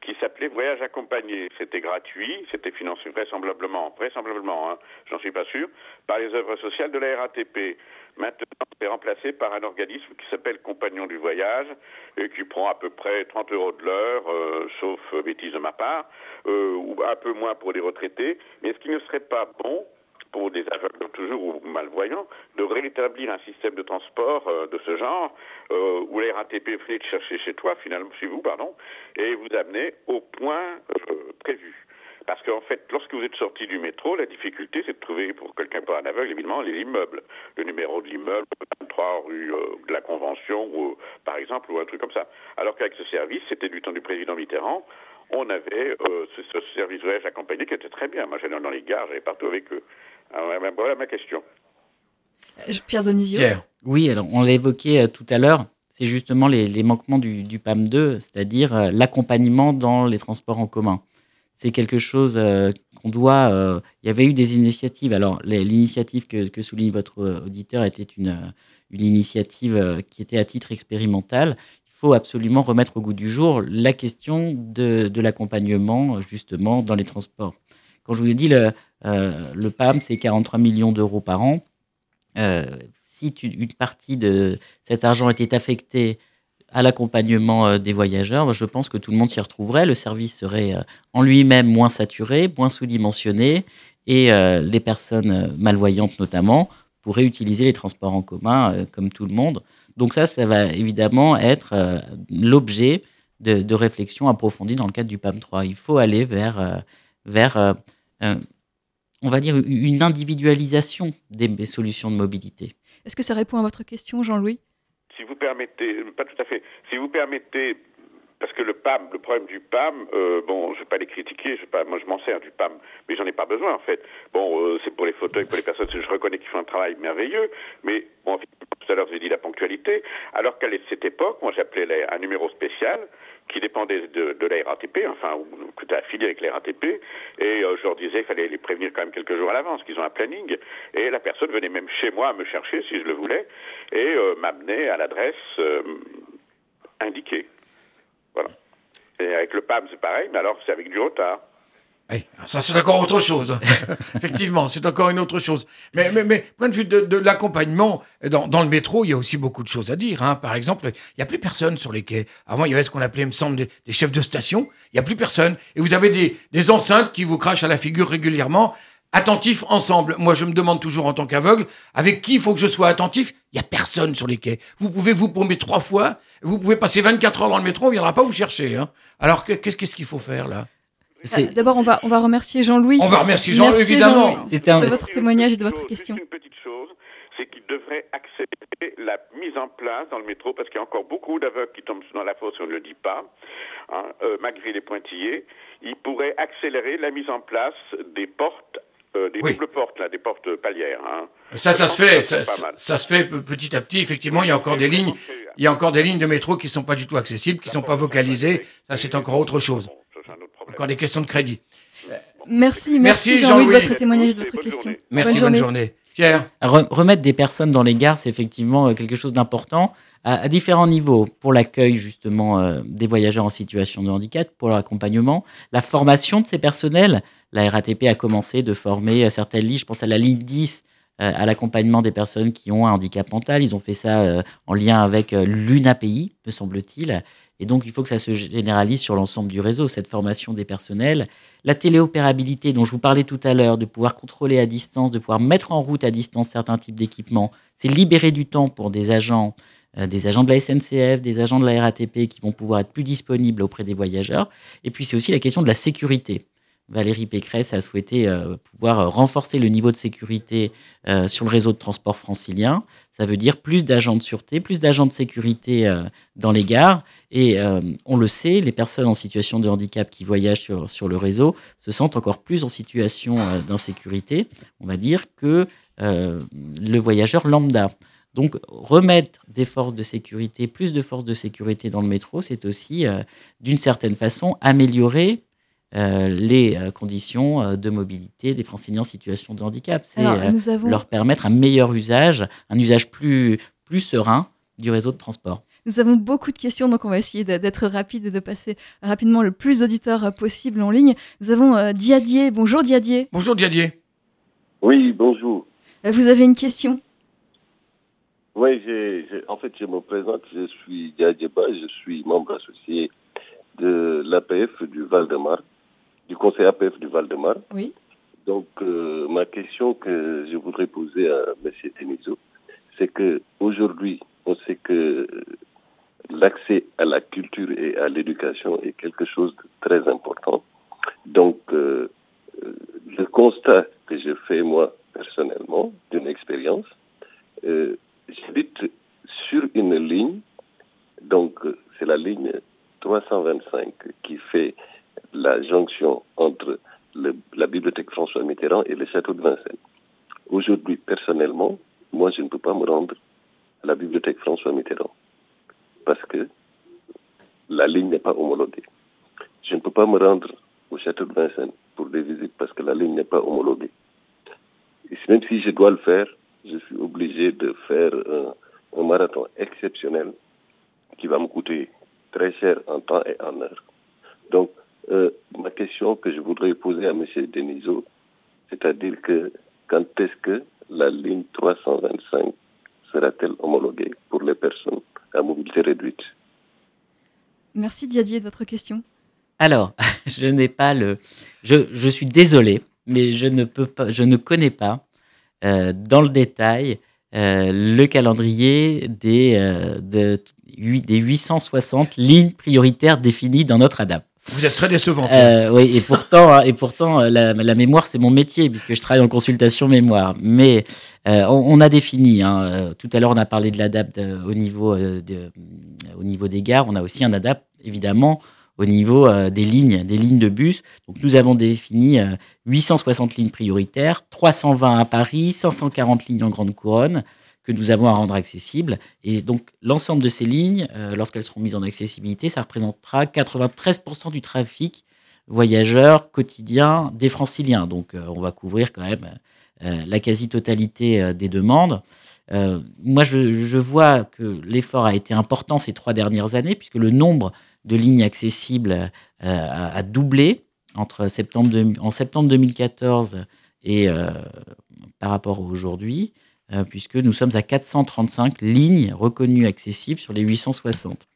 qui s'appelait Voyage accompagné. C'était gratuit, c'était financé vraisemblablement, vraisemblablement, hein, j'en suis pas sûr, par les œuvres sociales de la RATP. Maintenant, c'est remplacé par un organisme qui s'appelle Compagnon du Voyage et qui prend à peu près 30 euros de l'heure, euh, sauf bêtise de ma part, ou un peu moins pour les retraités. Mais est-ce qu'il ne serait pas bon pour des aveugles toujours ou malvoyants, de rétablir un système de transport euh, de ce genre, euh, où la RATP venait de chercher chez toi, finalement, chez vous, pardon, et vous amener au point euh, prévu. Parce qu'en fait, lorsque vous êtes sorti du métro, la difficulté, c'est de trouver, pour quelqu'un pas un aveugle, évidemment, les immeubles. Le numéro de l'immeuble, 23 rue de la Convention, ou, par exemple, ou un truc comme ça. Alors qu'avec ce service, c'était du temps du président Mitterrand, on avait ce, ce service voyage accompagné qui était très bien. Moi, j'allais dans les gares, j'allais partout avec eux. Alors, euh, voilà ma question. Euh, Pierre Denisio. Pierre. Oui, alors on l'a évoqué euh, tout à l'heure, c'est justement les, les manquements du, du PAM 2, c'est-à-dire euh, l'accompagnement dans les transports en commun. C'est quelque chose euh, qu'on doit. euh, il y avait eu des initiatives. Alors, l'initiative que, que souligne votre auditeur était une, une initiative qui était à titre expérimental. Il faut absolument remettre au goût du jour la question de, de l'accompagnement, justement, dans les transports. Quand je vous ai dit, le, euh, le PAM, c'est 43 millions d'euros par an. Euh, si une partie de cet argent était affectée à l'accompagnement euh, des voyageurs, je pense que tout le monde s'y retrouverait. Le service serait euh, en lui-même moins saturé, moins sous-dimensionné, et euh, les personnes euh, malvoyantes notamment pourraient utiliser les transports en commun euh, comme tout le monde. Donc ça, ça va évidemment être euh, l'objet de, de réflexion approfondie dans le cadre du PAM 3. Il faut aller vers, euh, vers euh, euh, on va dire, une individualisation des, des solutions de mobilité. Est-ce que ça répond à votre question, Jean-Louis? Si vous permettez, pas tout à fait, si vous permettez, parce que le PAM, le problème du PAM, euh, bon, je ne vais pas les critiquer, je pas, moi je m'en sers du PAM, mais j'en ai pas besoin en fait. Bon, euh, c'est pour les fauteuils, pour les personnes, je reconnais qu'ils font un travail merveilleux, mais bon, tout à l'heure j'ai dit la ponctualité, alors qu'à cette époque, moi j'appelais un numéro spécial qui dépendait de, de la RATP, enfin, ou était affilié avec la RATP, et euh, je leur disais qu'il fallait les prévenir quand même quelques jours à l'avance, qu'ils ont un planning, et la personne venait même chez moi me chercher si je le voulais, et euh, m'amenait à l'adresse euh, indiquée. Voilà. Et avec le PAM, c'est pareil, mais alors c'est avec du retard. Oui, ça c'est encore autre chose. Effectivement, c'est encore une autre chose. Mais, mais, point de vue de, l'accompagnement, dans, le métro, il y a aussi beaucoup de choses à dire. hein. Par exemple, il n'y a plus personne sur les quais. Avant, il y avait ce qu'on appelait, me semble, des, chefs de station. Il n'y a plus personne. Et vous avez des, enceintes qui vous crachent à la figure régulièrement. Attentifs ensemble. Moi, je me demande toujours en tant qu'aveugle, avec qui il faut que je sois attentif? Il n'y a personne sur les quais. Vous pouvez vous paumer trois fois, vous pouvez passer 24 heures dans le métro, on ne viendra pas vous chercher. hein. Alors, que- qu'est-ce qu'il faut faire là? D'abord, on va, on va remercier Jean-Louis. On va remercier Jean, Merci, évidemment. Jean-Louis, C'était un- de votre témoignage et de votre question. Une petite chose, c'est qu'il devrait accélérer la mise en place dans le métro, parce qu'il y a encore beaucoup d'aveugles qui tombent dans la fosse, on ne le dit pas, hein, euh, malgré les pointillés. Il pourrait accélérer la mise en place des portes, euh, des Oui. doubles portes, là, des portes palières. hein. Ça, ça se fait, ça, ça se fait pe- petit à petit. Effectivement, il y a encore des lignes, il y a encore des lignes de métro qui sont pas du tout accessibles, qui sont pas vocalisées. Ça, c'est encore autre chose. Encore des questions de crédit. Merci, Merci, merci Jean-Louis de votre témoignage et de votre bonne question. journée. Merci, bonne journée. Pierre, Re- remettre des personnes dans les gares, c'est effectivement euh, quelque chose d'important à, à différents niveaux. Pour l'accueil justement euh, des voyageurs en situation de handicap, pour leur accompagnement, la formation de ces personnels. La RATP a commencé de former euh, certaines lignes, je pense à la ligne 10, euh, à l'accompagnement des personnes qui ont un handicap mental. Ils ont fait ça euh, en lien avec l'UNAPI, me semble-t-il. Et donc, il faut que ça se généralise sur l'ensemble du réseau, cette formation des personnels. La téléopérabilité dont je vous parlais tout à l'heure, de pouvoir contrôler à distance, de pouvoir mettre en route à distance certains types d'équipements, c'est libérer du temps pour des agents, euh, des agents de la SNCF, des agents de la RATP qui vont pouvoir être plus disponibles auprès des voyageurs. Et puis, c'est aussi la question de la sécurité. Valérie Pécresse a souhaité euh, pouvoir euh, renforcer le niveau de sécurité euh, sur le réseau de transport francilien. Ça veut dire plus d'agents de sûreté, plus d'agents de sécurité dans les gares. Et on le sait, les personnes en situation de handicap qui voyagent sur, sur le réseau se sentent encore plus en situation d'insécurité, on va dire, que le voyageur lambda. Donc remettre des forces de sécurité, plus de forces de sécurité dans le métro, c'est aussi, d'une certaine façon, améliorer les euh, conditions euh, de mobilité des franciliens en situation de handicap. C'est euh, avons, leur permettre un meilleur usage, un usage plus, plus serein du réseau de transport. nous avons beaucoup de questions, donc on va essayer d'être rapide et de passer rapidement le plus d'auditeurs euh, possible en ligne. Nous avons euh, Diadier. Bonjour Diadier. bonjour Diadier. Oui, bonjour. Euh, Vous avez une question? Oui, en fait, je me présente, je suis Diadjeba, je suis membre associé de l'APF du Val-de-Marne, du conseil APF du Val-de-Marne. Oui. Donc, euh, ma question que je voudrais poser à M. Teniso, c'est que aujourd'hui, on sait que l'accès à la culture et à l'éducation est quelque chose de très important. Donc, euh, euh, le constat que je fais moi personnellement d'une expérience, euh, j'habite sur une ligne, donc c'est la ligne 325 qui fait la jonction entre la bibliothèque François Mitterrand et le château de Vincennes. Aujourd'hui, personnellement, moi, je ne peux pas me rendre à la bibliothèque François Mitterrand parce que la ligne n'est pas homologuée. Je ne peux pas me rendre au château de Vincennes pour des visites parce que la ligne n'est pas homologuée. Et même si je dois le faire, je suis obligé de faire un, un marathon exceptionnel qui va me coûter très cher en temps et en heure. Donc, euh, ma question que je voudrais poser à M. Denisot, c'est-à-dire que quand est-ce que la ligne 325 sera-t-elle homologuée pour les personnes à mobilité réduite? Merci Diadier de votre question. Alors, je n'ai pas le. Je, je suis désolé, mais je ne peux pas, je ne connais pas euh, dans le détail euh, le calendrier des, euh, de, huit- des 860 lignes prioritaires définies dans notre ADAP. Vous êtes très décevant. Euh, oui, et pourtant, hein, et pourtant euh, la, la mémoire, c'est mon métier, puisque je travaille en consultation mémoire. Mais euh, on, on a défini, hein, tout à l'heure, on a parlé de l'ADAP de- au, niveau, de- au niveau des gares. On a aussi un ADAP, évidemment, au niveau des lignes, des lignes de bus. Donc, nous avons défini euh, 860 lignes prioritaires, 320 à Paris, 540 lignes en Grande Couronne que nous avons à rendre accessibles. Et donc, l'ensemble de ces lignes, euh, lorsqu'elles seront mises en accessibilité, ça représentera 93% du trafic voyageurs quotidien des franciliens. Donc, euh, on va couvrir quand même euh, la quasi-totalité des demandes. Moi, je, vois que l'effort a été important ces trois dernières années, puisque le nombre de lignes accessibles a, doublé entre septembre en septembre 2014 et par rapport à aujourd'hui, puisque nous sommes à 435 lignes reconnues accessibles sur les 860.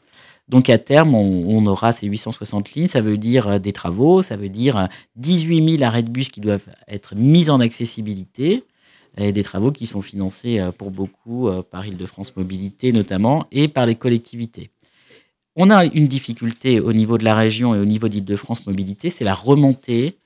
Donc à terme, on, aura ces 860 lignes, ça veut dire euh, des travaux, ça veut dire euh, 18 000 arrêts de bus qui doivent être mis en accessibilité, et des travaux qui sont financés euh, pour beaucoup euh, par Île-de-France Mobilité notamment, et par les collectivités. On a une difficulté au niveau de la région et au niveau d'Île-de-France Mobilité, c'est la remontée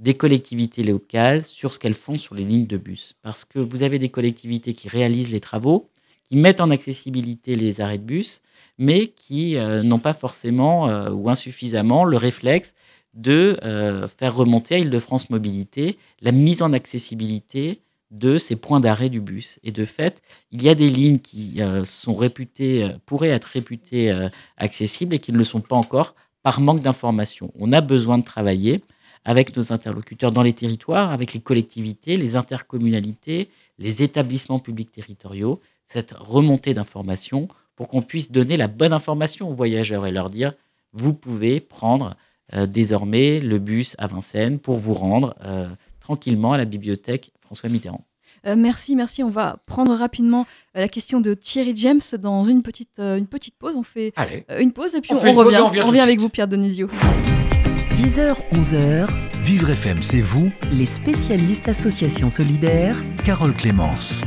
des collectivités locales sur ce qu'elles font sur les lignes de bus. Parce que vous avez des collectivités qui réalisent les travaux, qui mettent en accessibilité les arrêts de bus, mais qui euh, n'ont pas forcément euh, ou insuffisamment le réflexe de euh, faire remonter à Île-de-France Mobilité la mise en accessibilité de ces points d'arrêt du bus. Et de fait, il y a des lignes qui sont réputées, pourraient être réputées accessibles et qui ne le sont pas encore par manque d'information. On a besoin de travailler avec nos interlocuteurs dans les territoires, avec les collectivités, les intercommunalités, les établissements publics territoriaux, cette remontée d'informations pour qu'on puisse donner la bonne information aux voyageurs et leur dire, vous pouvez prendre euh, désormais le bus à Vincennes pour vous rendre euh, tranquillement à la bibliothèque François Mitterrand. Euh, merci, merci. On va prendre rapidement la question de Thierry James dans une petite, une petite pause. On fait Allez. une pause et puis On pause revient. on revient de avec vous, Pierre Denisio. 10h, 11h, Vivre FM, c'est vous, les spécialistes Association Solidaire, Carole Clémence.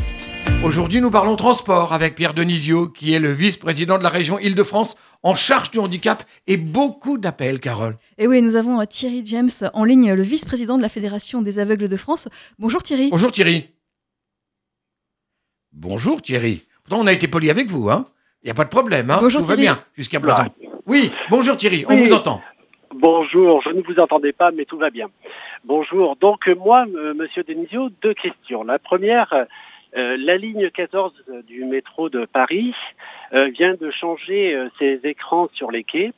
Aujourd'hui, nous parlons transport avec Pierre Denisio, qui est le vice-président de la région Île-de-France en charge du handicap et beaucoup d'appels, Carole. Et oui, nous avons euh, Thierry James en ligne, le vice-président de la Fédération des aveugles de France. Bonjour Thierry. Bonjour Thierry. Bonjour Thierry. Pourtant, on a été poli avec vous, hein Il n'y a pas de problème, hein Bonjour, Tout va bien jusqu'à présent. Oui, bonjour Thierry, on Oui. vous entend. Bonjour, je ne vous entendais pas, mais tout va bien. Bonjour. Donc euh, moi, euh, Monsieur Denisio, deux questions. La première, euh, la ligne 14 du métro de Paris euh, vient de changer euh, ses écrans sur les quais.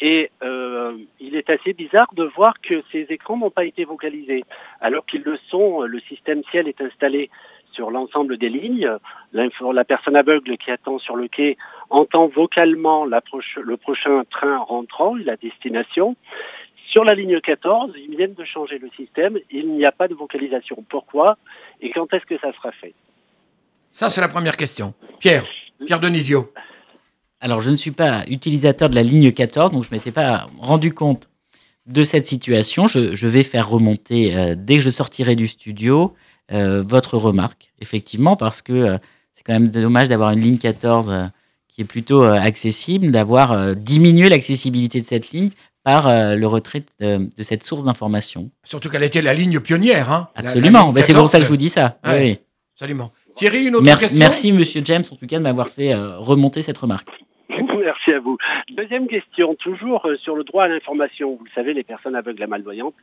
Et euh, il est assez bizarre de voir que ces écrans n'ont pas été vocalisés, alors qu'ils le sont. Le système ciel est installé sur l'ensemble des lignes. La personne aveugle qui attend sur le quai entend vocalement la proche- le prochain train rentrant et la destination. Sur la ligne 14, ils viennent de changer le système. Il n'y a pas de vocalisation. Pourquoi et quand est-ce que ça sera fait? Ça, c'est la première question. Pierre, Pierre Denisio. Alors, je ne suis pas utilisateur de la ligne 14, donc je ne m'étais pas rendu compte de cette situation. Je, je vais faire remonter, euh, dès que je sortirai du studio, euh, votre remarque, effectivement, parce que euh, c'est quand même dommage d'avoir une ligne 14 euh, qui est plutôt euh, accessible, d'avoir euh, diminué l'accessibilité de cette ligne par euh, le retrait de, de cette source d'information. Surtout qu'elle était la ligne pionnière. Hein Absolument, Ben, c'est pour 14, ça que je vous dis ça. Ouais, Oui. Absolument. Thierry, une autre Merci, question merci, monsieur James, en tout cas, de m'avoir fait euh, remonter cette remarque. Merci à vous. Deuxième question, toujours euh, sur le droit à l'information. Vous le savez, les personnes aveugles et malvoyantes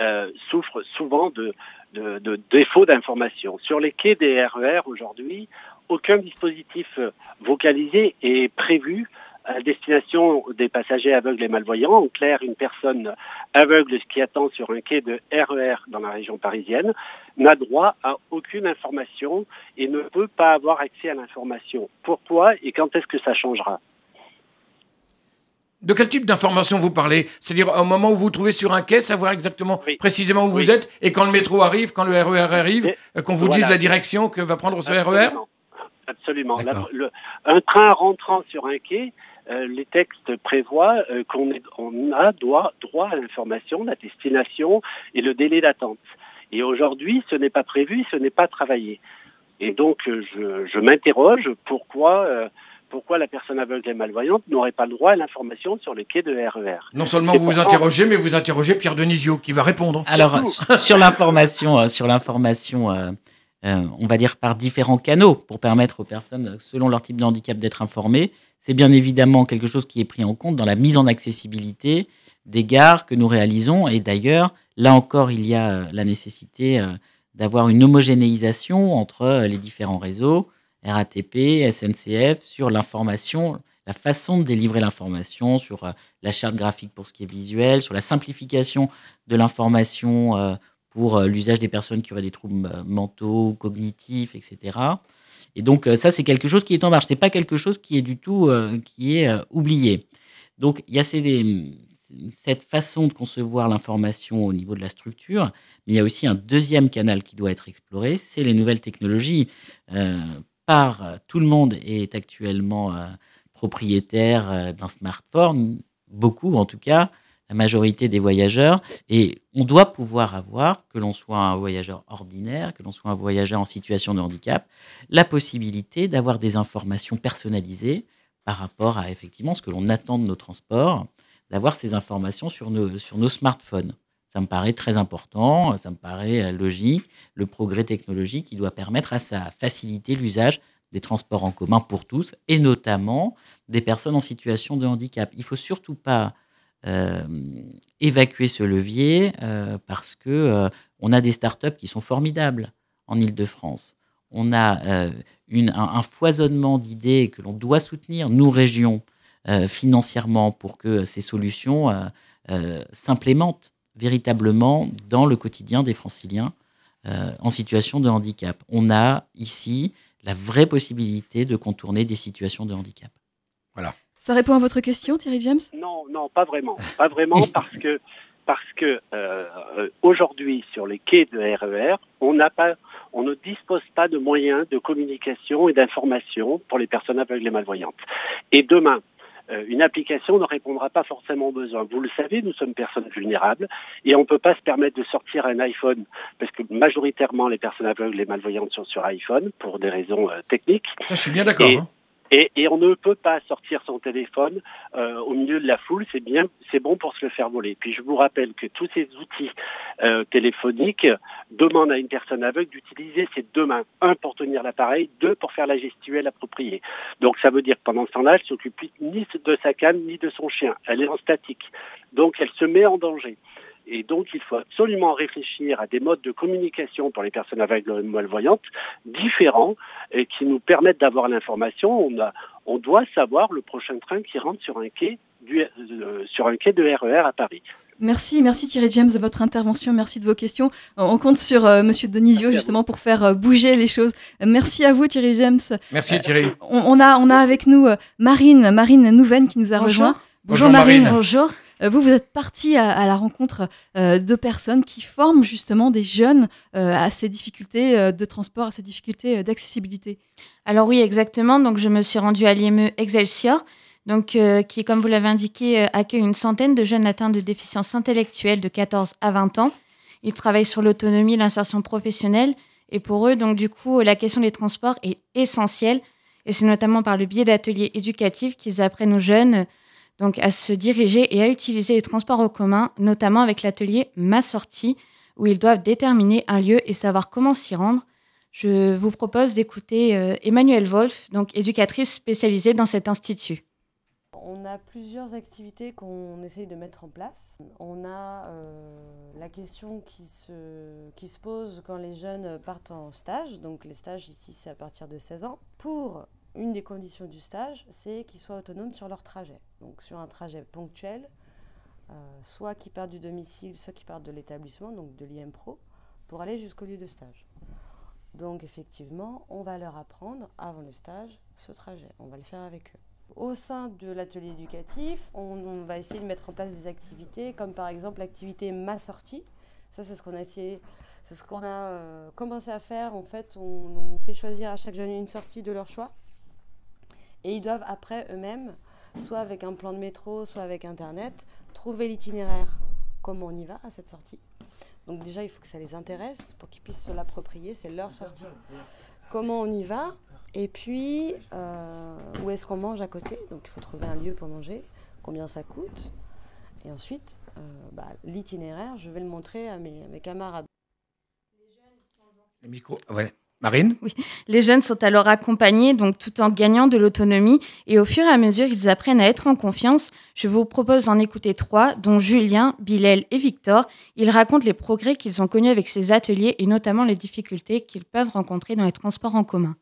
euh, souffrent souvent de, défauts d'information. Sur les quais des RER aujourd'hui, aucun dispositif euh, vocalisé est prévu à destination des passagers aveugles et malvoyants. En clair, une personne aveugle qui attend sur un quai de RER dans la région parisienne n'a droit à aucune information et ne peut pas avoir accès à l'information. Pourquoi et quand est-ce que ça changera? De quel type d'information vous parlez? C'est-à-dire au moment où vous vous trouvez sur un quai, savoir exactement précisément où vous êtes, et quand le métro arrive, quand le RER arrive, euh, qu'on vous voilà. dise la direction que va prendre ce RER Absolument. Absolument. La- le- un train rentrant sur un quai euh, les textes prévoient euh, qu'on on a droit, droit à l'information, la destination et le délai d'attente. Et aujourd'hui, ce n'est pas prévu, ce n'est pas travaillé. Et donc, je, je m'interroge pourquoi, euh, pourquoi la personne aveugle et malvoyante n'aurait pas le droit à l'information sur les quais de RER. Non seulement vous vous pourtant- interrogez, mais vous interrogez Pierre Denisio qui va répondre. Alors, sur- l'information, euh, sur l'information, euh, euh, on va dire par différents canaux pour permettre aux personnes, selon leur type de handicap, d'être informées. C'est bien évidemment quelque chose qui est pris en compte dans la mise en accessibilité des gares que nous réalisons. Et d'ailleurs, là encore, il y a la nécessité euh, d'avoir une homogénéisation entre euh, les différents réseaux, RATP, SNCF, sur l'information, la façon de délivrer l'information, sur euh, la charte graphique pour ce qui est visuel, sur la simplification de l'information euh, pour euh, l'usage des personnes qui auraient des troubles mentaux, cognitifs, etc. Et donc ça, c'est quelque chose qui est en marche. C'est pas quelque chose qui est du tout qui est oublié. Donc il y a cette façon de concevoir l'information au niveau de la structure, mais il y a aussi un deuxième canal qui doit être exploré, c'est les nouvelles technologies. Euh, tout le monde est actuellement euh, propriétaire euh, d'un smartphone, beaucoup en tout cas, la majorité des voyageurs, et on doit pouvoir avoir, que l'on soit un voyageur ordinaire, que l'on soit un voyageur en situation de handicap, la possibilité d'avoir des informations personnalisées par rapport à effectivement ce que l'on attend de nos transports, d'avoir ces informations sur nos smartphones. Ça me paraît très important, ça me paraît euh, logique, le progrès technologique qui doit permettre à ça faciliter l'usage des transports en commun pour tous, et notamment des personnes en situation de handicap. Il faut surtout pas euh, évacuer ce levier euh, parce que euh, on a des startups qui sont formidables en Île-de-France. On a un, un foisonnement d'idées que l'on doit soutenir, nous, régions, financièrement, pour que ces solutions s'implémentent véritablement dans le quotidien des franciliens euh, en situation de handicap. On a ici la vraie possibilité de contourner des situations de handicap. Voilà. Ça répond à votre question, Thierry James? Non, non, pas vraiment. Pas vraiment parce que parce que euh, aujourd'hui sur les quais de RER, on n'a pas, on ne dispose pas de moyens de communication et d'information pour les personnes aveugles et malvoyantes. Et demain, une application ne répondra pas forcément aux besoins. Vous le savez, nous sommes personnes vulnérables et on ne peut pas se permettre de sortir un iPhone parce que majoritairement les personnes aveugles et malvoyantes sont sur iPhone pour des raisons euh, techniques. Ça, je suis bien d'accord. Et- hein. Et, et on ne peut pas sortir son téléphone euh, au milieu de la foule. C'est bien, c'est bon pour se le faire voler. Puis je vous rappelle que tous ces outils euh, téléphoniques demandent à une personne aveugle d'utiliser ses deux mains, un pour tenir l'appareil, deux pour faire la gestuelle appropriée. Donc ça veut dire que pendant ce temps-là, elle s'occupe ni de sa canne ni de son chien. Elle est en statique. Donc elle se met en danger. Et donc, il faut absolument réfléchir à des modes de communication pour les personnes aveugles et malvoyantes différents et qui nous permettent d'avoir l'information. On, a, on doit savoir le prochain train qui rentre sur un quai, du, euh, sur un quai de RER à Paris. Merci, merci Thierry James de votre intervention, merci de vos questions. Euh, On compte sur euh, Monsieur Denisio justement pour faire euh, bouger les choses. Euh, Merci à vous Thierry James. Merci Thierry. On, on a, on a avec nous euh, Marine, Marine Nouven qui nous a Bonjour. rejoint. Bonjour, Marine. Bonjour. Euh, Vous, vous êtes partie à, la rencontre euh, de personnes qui forment justement des jeunes euh, à ces difficultés de transport, à ces difficultés d'accessibilité. Alors oui, exactement. Donc je me suis rendue à l'IME Excelsior, donc qui, comme vous l'avez indiqué, accueille une centaine de jeunes atteints de déficience intellectuelle de 14 à 20 ans. Ils travaillent sur l'autonomie, l'insertion professionnelle, et pour eux, donc du coup, la question des transports est essentielle. Et c'est notamment par le biais d'ateliers éducatifs qu'ils apprennent aux jeunes donc à se diriger et à utiliser les transports en commun, notamment avec l'atelier Ma Sortie, où ils doivent déterminer un lieu et savoir comment s'y rendre. Je vous propose d'écouter euh, Emmanuelle Wolf, donc éducatrice spécialisée dans cet institut. On a plusieurs activités qu'on essaye de mettre en place. On a euh, la question qui se, qui se pose quand les jeunes partent en stage. Donc les stages ici, c'est à partir de 16 ans. Pour une des conditions du stage, c'est qu'ils soient autonomes sur leur trajet. Donc sur un trajet ponctuel, euh, soit qui partent du domicile, soit qui partent de l'établissement, donc de l'IMPRO, pour aller jusqu'au lieu de stage. Donc effectivement, on va leur apprendre avant le stage ce trajet. On va le faire avec eux. Au sein de l'atelier éducatif, on, on va essayer de mettre en place des activités comme par exemple l'activité Ma Sortie. Ça, c'est ce qu'on a essayé, c'est ce qu'on a euh, commencé à faire. En fait, on, on fait choisir à chaque jeune une sortie de leur choix. Et ils doivent après eux-mêmes soit avec un plan de métro, soit avec Internet, trouver l'itinéraire, comment on y va à cette sortie. Donc déjà, il faut que ça les intéresse pour qu'ils puissent se l'approprier, c'est leur sortie. Comment on y va Et puis, euh, où est-ce qu'on mange à côté Donc il faut trouver un lieu pour manger, combien ça coûte. Et ensuite, euh, bah, l'itinéraire, je vais le montrer à mes, camarades. Le micro. Marine? Oui, les jeunes sont alors accompagnés, donc tout en gagnant de l'autonomie, et au fur et à mesure, ils apprennent à être en confiance. Je vous propose d'en écouter trois, dont Julien, Bilal et Victor. Ils racontent les progrès qu'ils ont connus avec ces ateliers et notamment les difficultés qu'ils peuvent rencontrer dans les transports en commun.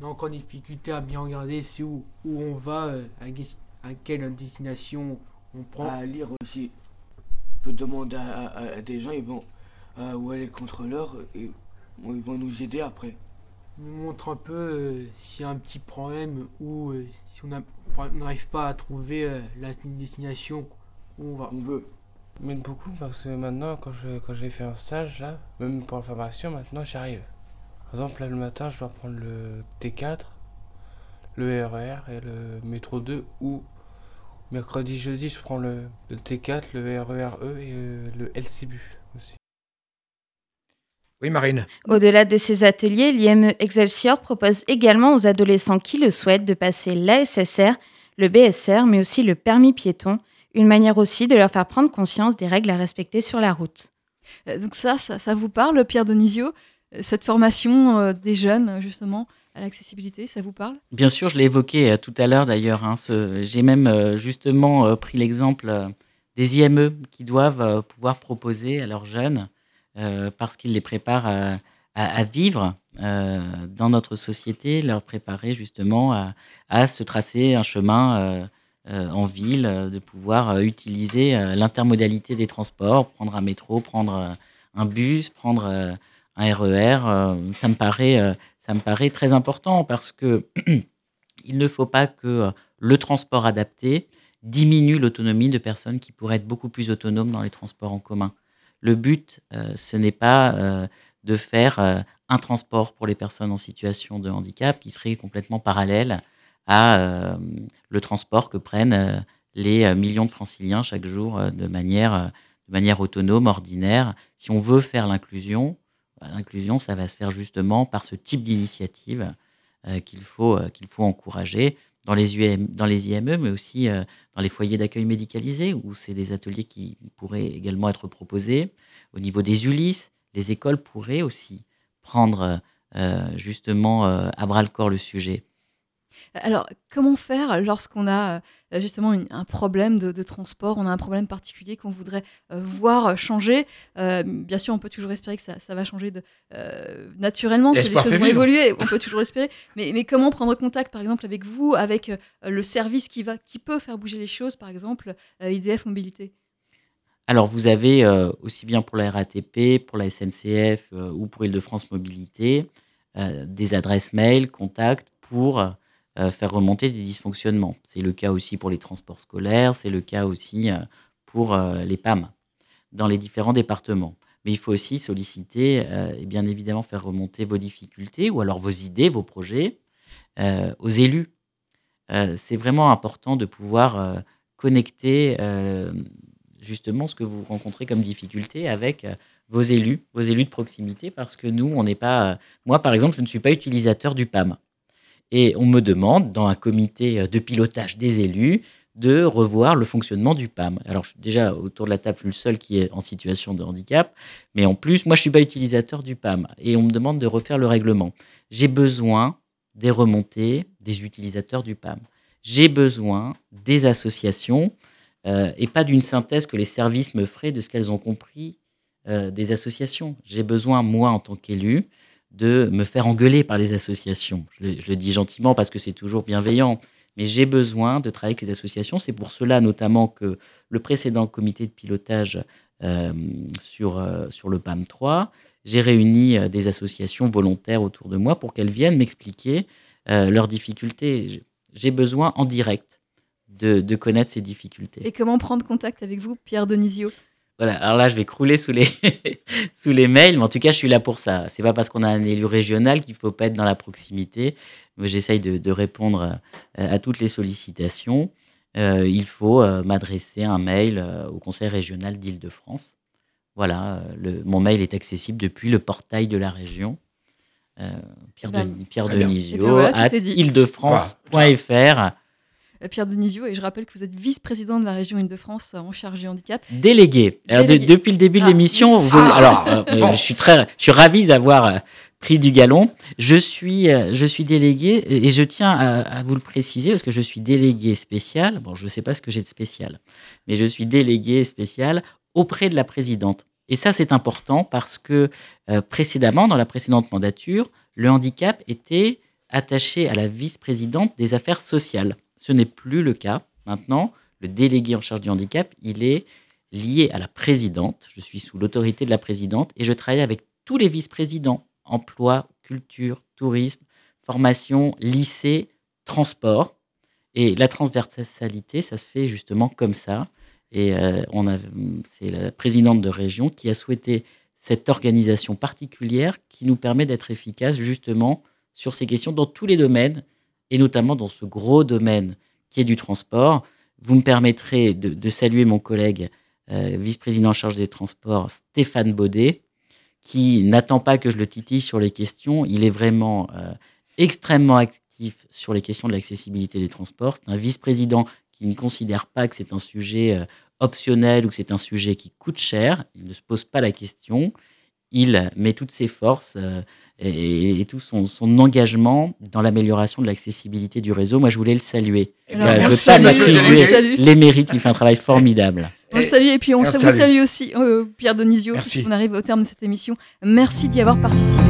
On a encore des difficultés à bien regarder c'est où, où on va, euh, à, quelle destination on prend. À lire aussi. On peut demander à, à- à des gens, ils vont euh, où est les contrôleurs et bon, ils vont nous aider après. Ils nous montre un peu euh, s'il y a un petit problème ou euh, si on n'arrive pas à trouver euh, la destination où on va. On veut. m'aide beaucoup parce que maintenant, quand je- quand j'ai fait un stage, là, même pour la formation, maintenant j'y arrive. Par exemple, là le matin, je dois prendre le T4, le RER et le métro 2 ou mercredi, jeudi, je prends le, le T4, le RER E et euh, le LCBU aussi. Oui, Marine. Au-delà de ces ateliers, l'IME Excelsior propose également aux adolescents qui le souhaitent de passer l'ASSR, le BSR, mais aussi le permis piéton, une manière aussi de leur faire prendre conscience des règles à respecter sur la route. Euh, Donc ça, ça, ça vous parle, Pierre Denisio Euh, Cette formation euh, des jeunes, justement, à l'accessibilité, ça vous parle? Bien sûr, je l'ai évoqué euh, tout à l'heure d'ailleurs. hein, J'ai même euh, justement euh, pris l'exemple euh, des IME qui doivent euh, pouvoir proposer à leurs jeunes, euh, parce qu'ils les préparent à, vivre euh, dans notre société, leur préparer justement à, à se tracer un chemin euh, euh, en ville, euh, de pouvoir euh, utiliser euh, l'intermodalité des transports, prendre un métro, prendre euh, un bus, prendre euh, un RER. euh, ça me paraît, euh, ça me paraît très important parce que il ne faut pas que euh, le transport adapté diminue l'autonomie de personnes qui pourraient être beaucoup plus autonomes dans les transports en commun. Le but, euh, ce n'est pas euh, de faire euh, un transport pour les personnes en situation de handicap qui serait complètement parallèle à le transport que prennent les millions de franciliens chaque jour de manière, de manière autonome, ordinaire. Si on veut faire l'inclusion, bah, l'inclusion, ça va se faire justement par ce type d'initiative qu'il faut, qu'il faut encourager dans les, UM, dans les IME, mais aussi euh, dans les foyers d'accueil médicalisés, où c'est des ateliers qui pourraient également être proposés. Au niveau des ULIS, les écoles pourraient aussi prendre euh, justement euh, à bras le corps le sujet. Alors, comment faire lorsqu'on a euh, justement une- un problème de, de transport, on a un problème particulier qu'on voudrait euh, voir changer Euh, Bien sûr, on peut toujours espérer que ça, ça va changer de, euh, naturellement, que les L'espoir choses fait vont vivre. évoluer, on peut toujours espérer. Mais, mais comment prendre contact, par exemple, avec vous, avec euh, le service qui, va, qui peut faire bouger les choses, par exemple, euh, IDF Mobilité? Alors, vous avez euh, aussi bien pour la RATP, pour la SNCF euh, ou pour Île-de-France Mobilité, euh, des adresses mail, contacts pour euh, faire remonter des dysfonctionnements. C'est le cas aussi pour les transports scolaires, c'est le cas aussi euh, pour euh, les PAM dans les différents départements. Mais il faut aussi solliciter euh, et bien évidemment faire remonter vos difficultés ou alors vos idées, vos projets euh, aux élus. Euh, c'est vraiment important de pouvoir euh, connecter euh, justement ce que vous rencontrez comme difficulté avec euh, vos élus, vos élus de proximité, parce que nous, on n'est pas. euh, moi, par exemple, je ne suis pas utilisateur du PAM. Et on me demande, dans un comité euh, de pilotage des élus, de revoir le fonctionnement du PAM. Alors, je suis déjà autour de la table, je suis le seul qui est en situation de handicap, mais en plus, moi, je ne suis pas utilisateur du PAM. Et on me demande de refaire le règlement. J'ai besoin des remontées des utilisateurs du PAM. J'ai besoin des associations euh, et pas d'une synthèse que les services me feraient de ce qu'elles ont compris euh, des associations. J'ai besoin, moi, en tant qu'élu, de me faire engueuler par les associations. Je le, dis gentiment parce que c'est toujours bienveillant, mais j'ai besoin de travailler avec les associations. C'est pour cela notamment que le précédent comité de pilotage euh, sur, euh, sur le PAM 3, j'ai réuni euh, des associations volontaires autour de moi pour qu'elles viennent m'expliquer leurs difficultés. J'ai- J'ai besoin en direct de, de connaître ces difficultés. Et comment prendre contact avec vous, Pierre Denisio Voilà, alors là, je vais crouler sous les, sous les mails, mais en tout cas, je suis là pour ça. C'est pas parce qu'on a un élu régional qu'il faut pas être dans la proximité. J'essaye de, de répondre euh, à toutes les sollicitations. euh, il faut euh, m'adresser un mail euh, au Conseil régional d'Île-de-France. Voilà, euh, le, mon mail est accessible depuis le portail de la région. Euh, Pierre, Ben, de, Pierre. Denisio, voilà, dit. île-de-france.fr. Euh, Pierre Denisio, et je rappelle que vous êtes vice-président de la région Île-de-France euh, en charge du handicap. Délégué. Alors, de- Délégué. depuis le début de Ah, l'émission, vous- Ah. alors, euh, Bon. je suis très, je suis ravi d'avoir pris du galon. Je suis, je suis délégué et je tiens à, à vous le préciser parce que je suis délégué spécial. Bon, je ne sais pas ce que j'ai de spécial, mais je suis délégué spécial auprès de la présidente. Et ça, c'est important parce que euh, précédemment, dans la précédente mandature, le handicap était attaché à la vice-présidente des affaires sociales. Ce n'est plus le cas. Maintenant, le délégué en charge du handicap, il est lié à la présidente. Je suis sous l'autorité de la présidente et je travaille avec tous les vice-présidents emploi, culture, tourisme, formation, lycée, transport. Et la transversalité, ça se fait justement comme ça. Et euh, on c'est la présidente de région qui a souhaité cette organisation particulière qui nous permet d'être efficace justement sur ces questions dans tous les domaines et notamment dans ce gros domaine qui est du transport. Vous me permettrez de, saluer mon collègue euh, vice-président en charge des transports, Stéphane Baudet, qui n'attend pas que je le titille sur les questions. Il est vraiment euh, extrêmement actif sur les questions de l'accessibilité des transports. C'est un vice-président qui ne considère pas que c'est un sujet euh, optionnel ou que c'est un sujet qui coûte cher. Il ne se pose pas la question. Il met toutes ses forces euh, et, et tout son, son engagement dans l'amélioration de l'accessibilité du réseau. Moi, je voulais le saluer. Alors, Voilà, on je le veux pas salue, m'attribuer salue. les mérites. Il fait un travail formidable. On le salue et puis on Merci. vous salue aussi, euh, Pierre Denisio. Merci. On arrive au terme de cette émission. Merci d'y avoir participé.